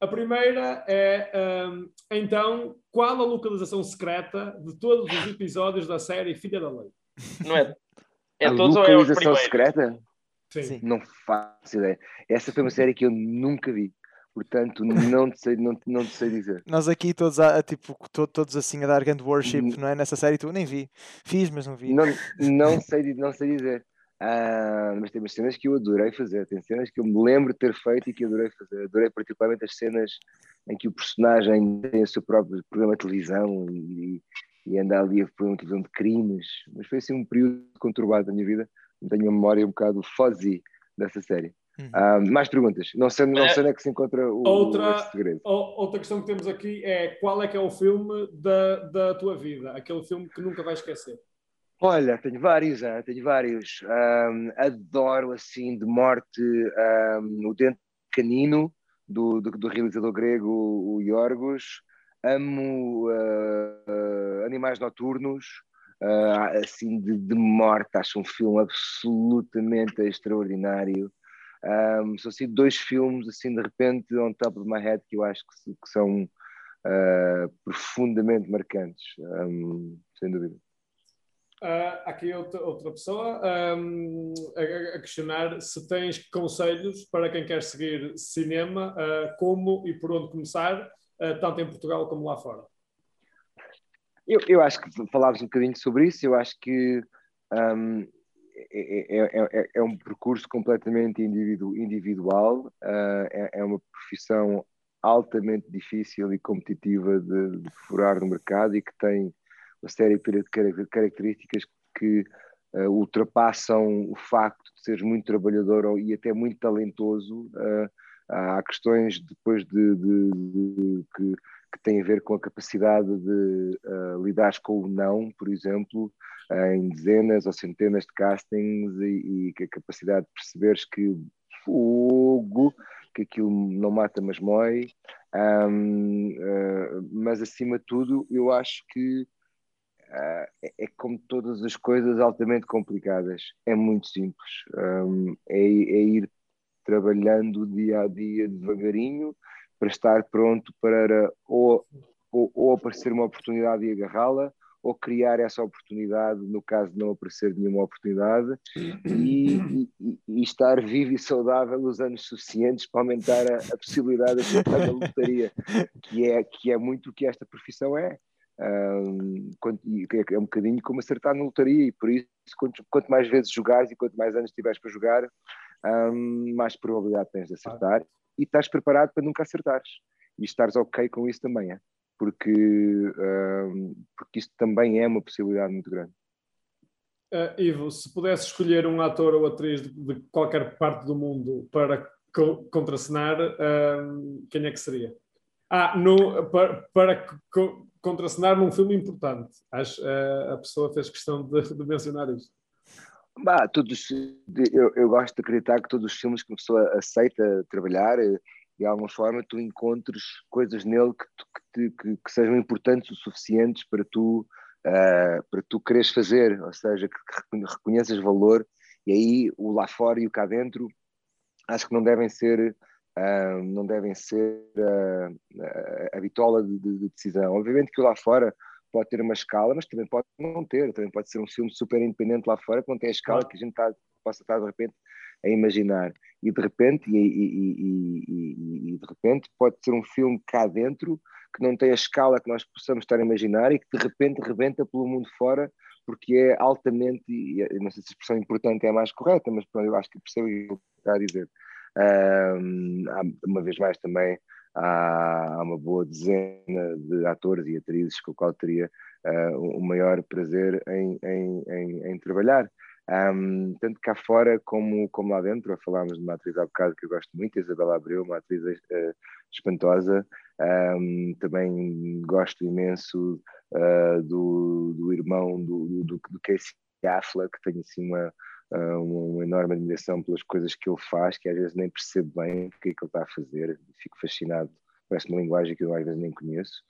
A primeira é, ahm, então, qual a localização secreta de todos os episódios da série Filha da Lei? Não é? É a todos ou é os localização primeiros? secreta? Sim. Sim. Não faço ideia. Essa foi uma série que eu nunca vi. Portanto, não te sei, não, não te sei dizer. Nós aqui todos, a, a, tipo, to- todos assim a dar grande worship, não é? Nessa série tu nem vi. Fiz, mas não vi. Não, não, sei, não sei dizer. Ah, mas tem umas cenas que eu adorei fazer. Tem cenas que eu me lembro de ter feito e que adorei fazer. Adorei particularmente as cenas em que o personagem tem o seu próprio programa de televisão e, e anda ali a fazer uma televisão de crimes. Mas foi assim um período conturbado da minha vida. Tenho uma memória um bocado fuzzy dessa série. Uhum. Ah, mais perguntas. Não sei, não É. sei onde é que se encontra o, Outra- segredo. Outra questão que temos aqui é qual é que é o filme da, da tua vida? Aquele filme que nunca vais esquecer. Olha, tenho vários, ah, tenho vários. Ahm, adoro assim de morte ahm, o Dente Canino do, do, do realizador grego o Yorgos. Amo ah, Animais Noturnos, ah, assim de, de morte. Acho um filme absolutamente extraordinário. Ahm, são assim dois filmes assim de repente on top of my head que eu acho que, que são ah, profundamente marcantes, ahm, sem dúvida. Ah, aqui outra, outra pessoa ahm, a, a questionar se tens conselhos para quem quer seguir cinema, ah, como e por onde começar, ah, tanto em Portugal como lá fora. Eu, eu acho que falámos um bocadinho sobre isso. Eu acho que hum, é, é- é- é- é um percurso completamente individu- individual, ah, é, é uma profissão altamente difícil e competitiva de, de furar no mercado e que tem uma série de cara- características que ah, ultrapassam o facto de seres muito trabalhador e até muito talentoso. Ah, há questões depois de, de- de- que que tem a ver com a capacidade de uh, lidares com o não, por exemplo, uh, em dezenas ou centenas de castings e, e a capacidade de perceberes que fogo, que aquilo não mata mas mói, um, uh, mas acima de tudo eu acho que uh, é, é como todas as coisas altamente complicadas, é muito simples, um, é, é ir trabalhando dia a dia devagarinho, para estar pronto para ou, ou, ou aparecer uma oportunidade e agarrá-la, ou criar essa oportunidade, no caso de não aparecer nenhuma oportunidade, e, e, e estar vivo e saudável os anos suficientes para aumentar a, a possibilidade de acertar na lotaria, que é, que é muito o que esta profissão é. Um, quanto, é um bocadinho como acertar na lotaria, e por isso, quanto, quanto mais vezes jogares e quanto mais anos tiveres para jogar, um, mais probabilidade tens de acertar e estás preparado para nunca acertares e estares ok com isso também, é? porque, um, porque isso também é uma possibilidade muito grande. Uh, Ivo, se pudesse escolher um ator ou atriz de, de qualquer parte do mundo para co contracenar, um, quem é que seria? Ah, no, para, para co contracenar num filme importante. Acho uh, a pessoa fez questão de, de mencionar isto. Bah, todos, eu, eu gosto de acreditar que todos os filmes que uma pessoa aceita trabalhar, eh, de alguma forma, tu encontres coisas nele que, que, que, que sejam importantes o suficientes para tu, uh, para tu quereres fazer, ou seja, que, que reconheças valor, e aí o lá fora e o cá dentro acho que não devem ser. Uh, não devem ser uh, a bitola de, de, decisão. Obviamente que o lá fora pode ter uma escala, mas também pode não ter. Também pode ser um filme super independente lá fora que não tem a escala que a gente tá, possa estar de repente a imaginar. E de repente, e, e, e, e, de repente pode ser um filme cá dentro que não tem a escala que nós possamos estar a imaginar e que de repente rebenta pelo mundo fora porque é altamente, e não sei se a expressão importante é a mais correta, mas eu acho que percebo o que está a dizer. Um, uma vez mais também há uma boa dezena de atores e atrizes com o qual teria uh, o maior prazer em, em, em, em trabalhar. Um, tanto cá fora como, como lá dentro, falámos de uma atriz há bocado que eu gosto muito, Isabela Abreu, uma atriz uh, espantosa. Um, também gosto imenso uh, do, do irmão do, do, do Casey Affleck, que tem assim uma, uh, uma, enorme admiração pelas coisas que ele faz, que às vezes nem percebo bem o que é que ele está a fazer, fico fascinado parece uma linguagem que eu às vezes nem conheço.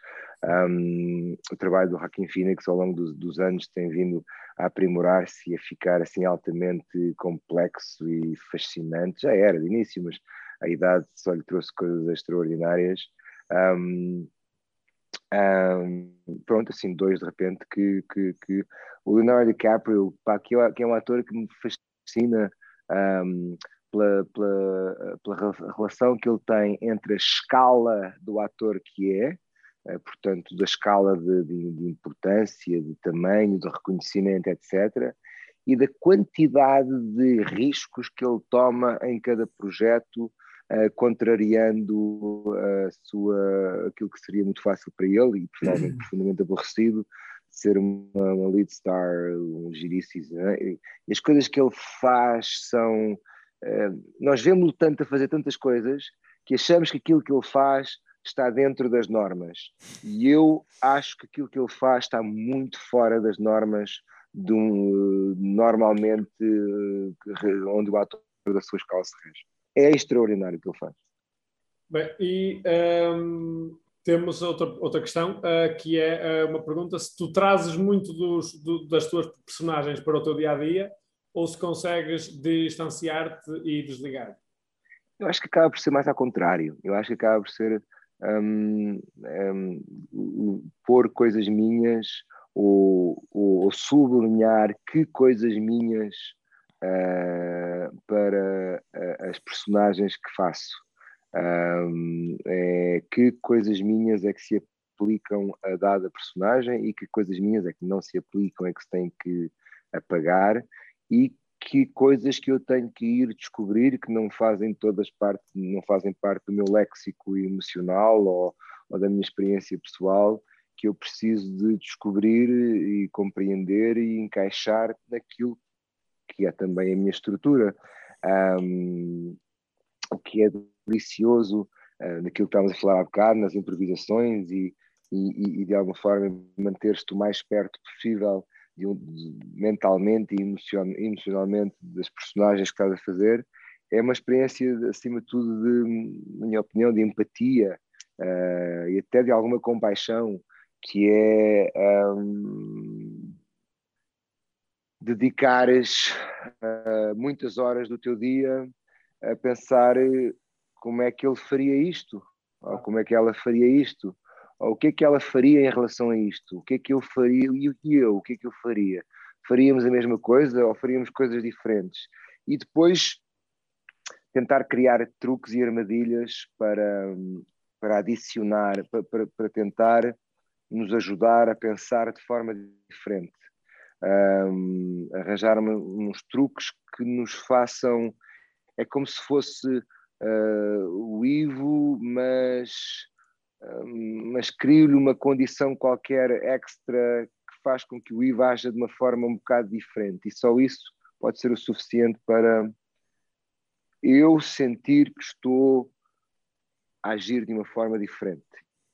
Um, o trabalho do Joaquim Phoenix ao longo dos, dos anos tem vindo a aprimorar-se e a ficar assim altamente complexo e fascinante. Já era de início, mas a idade só lhe trouxe coisas extraordinárias. Um, um, pronto, assim, dois de repente que, que, que o Leonardo DiCaprio, pá, que, é, que é um ator que me fascina um, pela, pela, pela, relação que ele tem entre a escala do ator que é, eh, portanto, da escala de, de, de importância, de tamanho, de reconhecimento, etc., e da quantidade de riscos que ele toma em cada projeto, uh, contrariando a sua, aquilo que seria muito fácil para ele e provavelmente profundamente aborrecido, ser uma, uma lead star, um giricis. É? E as coisas que ele faz são eh, nós vemos-lo tanto a fazer tantas coisas que achamos que aquilo que ele faz está dentro das normas. E eu acho que aquilo que ele faz está muito fora das normas de um, normalmente onde o ator da sua escala se rege. É extraordinário o que ele faz. Bem, e um, temos outra, outra questão, uh, que é uh, uma pergunta: se tu trazes muito dos, do, das tuas personagens para o teu dia a dia, ou se consegues distanciar-te e desligar? Eu acho que acaba por ser mais ao contrário. Eu acho que acaba por ser um, um, pôr coisas minhas ou, ou, ou, sublinhar que coisas minhas uh, para uh, as personagens que faço. Um, é, que coisas minhas é que se aplicam a dada personagem e que coisas minhas é que não se aplicam, é que se tem que apagar e que coisas que eu tenho que ir descobrir que não fazem todas parte, não fazem parte do meu léxico emocional ou, ou da minha experiência pessoal, que eu preciso de descobrir e compreender e encaixar naquilo que é também a minha estrutura. Um, o que é delicioso uh, que estávamos a falar há bocado, nas improvisações e, e, e de alguma forma manter-te o mais perto possível de um, de, mentalmente e emocion, emocionalmente das personagens que estás a fazer, é uma experiência, acima de tudo, de, na minha opinião, de empatia uh, e até de alguma compaixão, que é um, dedicares uh, muitas horas do teu dia a pensar como é que ele faria isto, ou como é que ela faria isto, o que é que ela faria em relação a isto? O que é que eu faria e eu, o que é que eu faria? Faríamos a mesma coisa ou faríamos coisas diferentes? E depois tentar criar truques e armadilhas para, para adicionar, para, para, para tentar nos ajudar a pensar de forma diferente. Um, arranjar uns truques que nos façam. É como se fosse uh, o Ivo, mas mas crio-lhe uma condição qualquer extra que faz com que o IVA haja de uma forma um bocado diferente. E só isso pode ser o suficiente para eu sentir que estou a agir de uma forma diferente.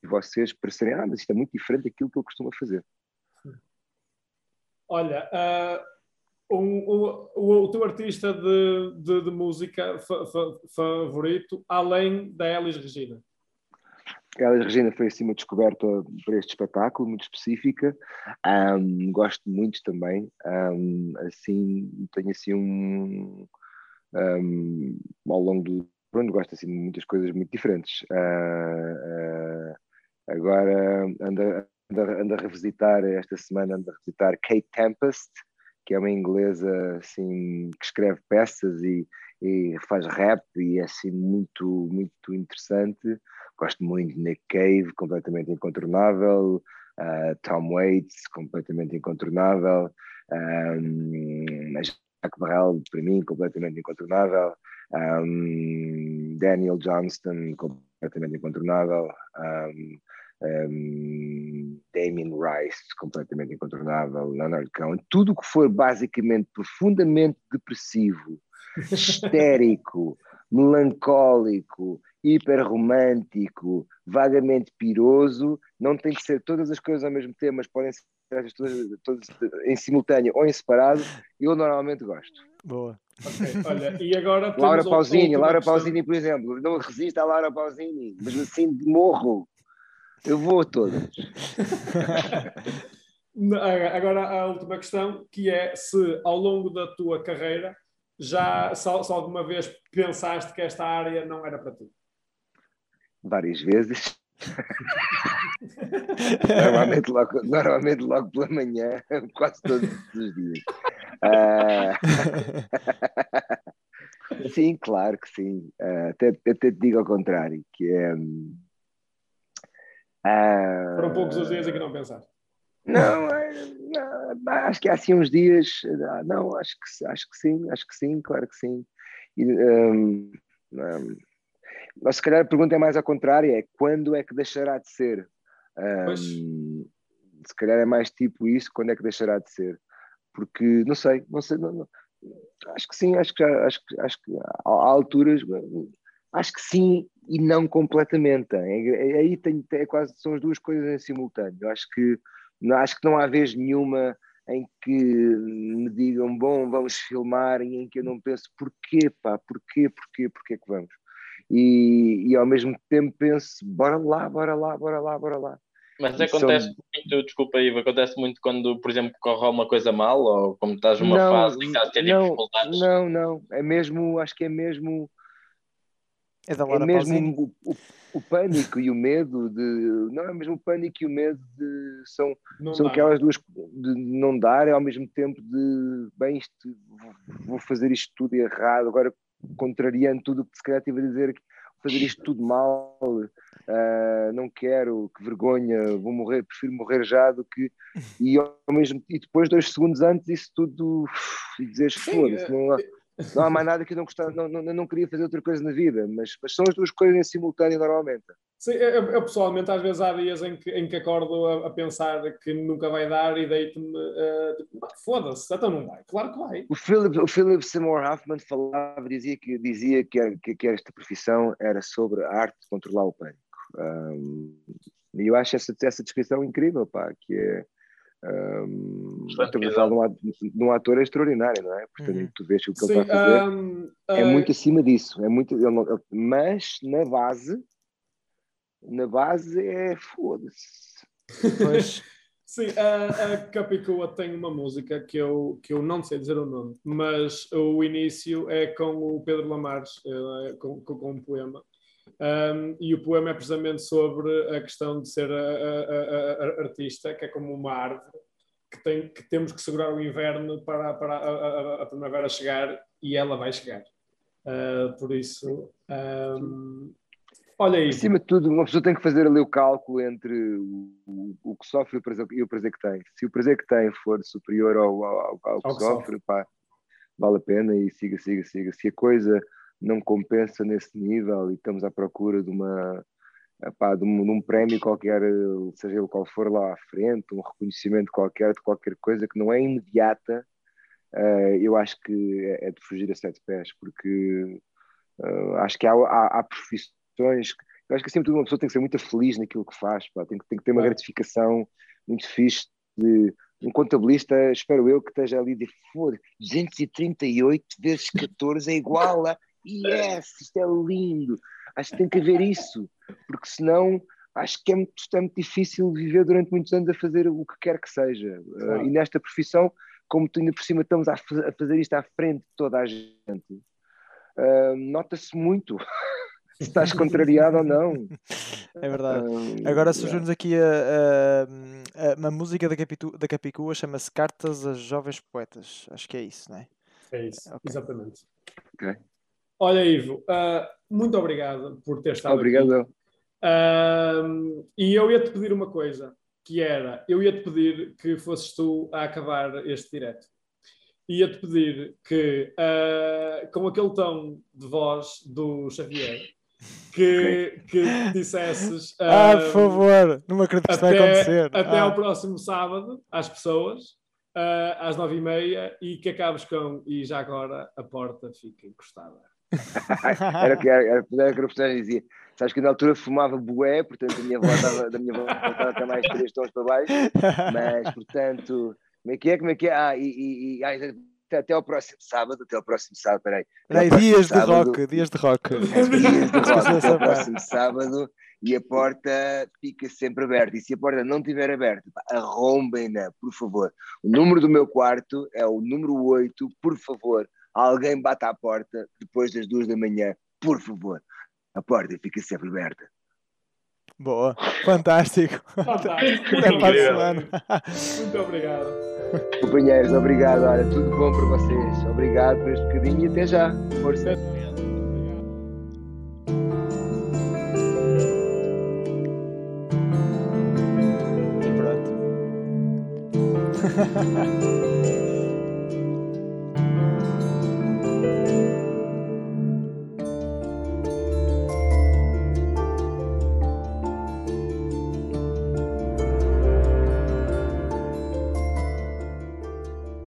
E vocês parecerem, ah, mas isto é muito diferente daquilo que eu costumo fazer. Olha, uh, o, o, teu artista de, de, de música fa, fa, favorito, além da Elis Regina? Elis Regina foi assim uma descoberta para este espetáculo, muito específica. Um, gosto muito também. Um, assim, tenho assim um, um, ao longo do pronto, gosto assim de muitas coisas muito diferentes. Uh, uh, agora ando, ando, ando, a revisitar esta semana ando a revisitar Kate Tempest, que é uma inglesa assim que escreve peças e, e faz rap e é assim muito muito interessante. Gosto muito de Nick Cave, completamente incontornável. Uh, Tom Waits, completamente incontornável. Um, Jack Barrel, para mim, completamente incontornável. Um, Daniel Johnston, completamente incontornável. Um, um, Damien Rice, completamente incontornável. Leonard Cohen. Tudo que for basicamente profundamente depressivo, histérico, melancólico, hiperromântico, vagamente piroso, não tem que ser todas as coisas ao mesmo tempo, mas podem ser todas, todas em simultâneo ou em separado, eu normalmente gosto. Boa. Okay, olha, e agora Laura Pausini, Laura Pausini, por exemplo, não resisto a Laura Pausini, mas assim morro. Eu vou a todas. agora a última questão, que é se ao longo da tua carreira já alguma vez pensaste que esta área não era para ti? Várias vezes. normalmente, logo, normalmente logo pela manhã, quase todos os dias. Uh... sim, claro que sim. Uh, até, até te digo ao contrário, que é. Uh... Foram poucos os dias em que não pensaste. Não, não, acho que há assim uns dias. Não, acho que, acho que sim, acho que sim, claro que sim. E, um, um, mas se calhar a pergunta é mais ao contrário: é quando é que deixará de ser? Um, se calhar é mais tipo isso: quando é que deixará de ser? Porque não sei, não sei, não, não, acho que sim, acho que, já, acho, acho que há, há alturas, acho que sim e não completamente. É, é, aí tem, é quase são as duas coisas em simultâneo. Acho que não, acho que não há vez nenhuma em que me digam, bom, vamos filmar, e em que eu não penso, porquê, pá, porquê, porquê, porquê que vamos? E, e ao mesmo tempo penso, bora lá, bora lá, bora lá, bora lá. Mas e acontece são... muito, desculpa Ivo, acontece muito quando, por exemplo, corre uma coisa mal, ou como estás numa não, fase em que estás a ter não, dificuldades? Não, não, é mesmo, acho que é mesmo é, da é mesmo o, o, o, pânico e o medo de. Não é mesmo o pânico e o medo de. São, são aquelas duas de não dar, é ao mesmo tempo de bem, isto, vou fazer isto tudo errado, agora contrariando tudo o que se calhar tive a dizer fazer isto tudo mal, uh, não quero, que vergonha, vou morrer, prefiro morrer já do que. E, ao mesmo, e depois, dois segundos antes, isso tudo. E dizeres, foda-se, não há não há mais nada que eu não gostava, não, não, não queria fazer outra coisa na vida, mas, mas são as duas coisas em simultâneo normalmente. Sim, eu, eu, pessoalmente às vezes há dias em que, em que acordo a, a pensar que nunca vai dar e deito-me, uh, tipo, foda-se, então não vai, claro que vai. O Philip, o Philip Seymour Hoffman falava, dizia que, dizia que, que, que esta profissão era sobre a arte de controlar o pânico. Um, e eu acho essa, essa descrição incrível, pá, que é um, estamos a de um, ator extraordinário, não é? Portanto, uhum. tu vês o que Sim, ele está a fazer. Um, é uh... muito acima disso. É muito, ele não, ele, mas na base, na base é foda-se. Pois. Sim, a, a Capicua tem uma música que eu, que eu não sei dizer o nome, mas o início é com o Pedro Lamares, é, com, com, com um poema. Um, e o poema é precisamente sobre a questão de ser a, a, a, artista, que é como uma árvore, que, tem, que temos que segurar o inverno para, para a, primavera chegar e ela vai chegar. Uh, por isso, um, olha aí. Acima de tudo, uma pessoa tem que fazer ali o cálculo entre o, o, o que sofre e o, prazer, e o, prazer, que tem. Se o prazer que tem for superior ao, ao, ao, ao que, que sofre, sofre. Pá, vale a pena e siga, siga, siga. Se a coisa não compensa nesse nível e estamos à procura de uma epá, de, um, de um prémio qualquer, seja ele qual for lá à frente, um reconhecimento qualquer de qualquer coisa que não é imediata, uh, eu acho que é, é, de fugir a sete pés, porque uh, acho que há, há, há profissões eu acho que sempre uma pessoa tem que ser muito feliz naquilo que faz, pá. Tem, que, tem que ter uma gratificação muito fixe de um contabilista, espero eu, que esteja ali de foda 238 vezes 14 é igual a yes, isto é lindo. Acho que tem que haver isso, porque senão acho que é muito, é muito difícil viver durante muitos anos a fazer o que quer que seja. Uh, e nesta profissão, como ainda por cima estamos a, a fazer isto à frente de toda a gente, uh, nota-se muito se estás contrariado ou não. É verdade. Um, Agora surgiu-nos aqui a, a, a, uma música da, Capitu, da Capicua, chama-se Cartas a Jovens Poetas. Acho que é isso, não é? É isso, okay. exatamente. Okay. Olha, Ivo, uh, muito obrigado por ter estado obrigado. aqui. Uh, e eu ia-te pedir uma coisa, que era, eu ia-te pedir que fosses tu a acabar este direto ia-te pedir que, uh, com aquele tom de voz do Xavier, que, que dissesses. Ah, por favor, não me acredito que isto vai acontecer. Até ah. ao próximo sábado, às pessoas, às nove e meia, e que acabes com. E já agora a porta fica encostada. Era o que era, era, a personagem dizia. Sabes que na altura fumava bué, portanto a minha voz estava, da minha voz estava até mais três tons para baixo, mas portanto como é que é? Como é que é? Ah, e, e, e até, até ao próximo sábado, até ao próximo sábado, peraí. Peraí, dias de rock, dias de rock. Dias de rock, até ao próximo sábado e a porta fica sempre aberta. E se a porta não estiver aberta, arrombem-na, por favor. O número do meu quarto é o número 8, por favor. Alguém bata à porta depois das duas da manhã, por favor. A porta fica sempre aberta. Boa, fantástico. Fantástico. Até para a semana. Muito obrigado. Companheiros, obrigado. Olha, tudo bom para vocês. Obrigado por este bocadinho e até já. Força. E pronto.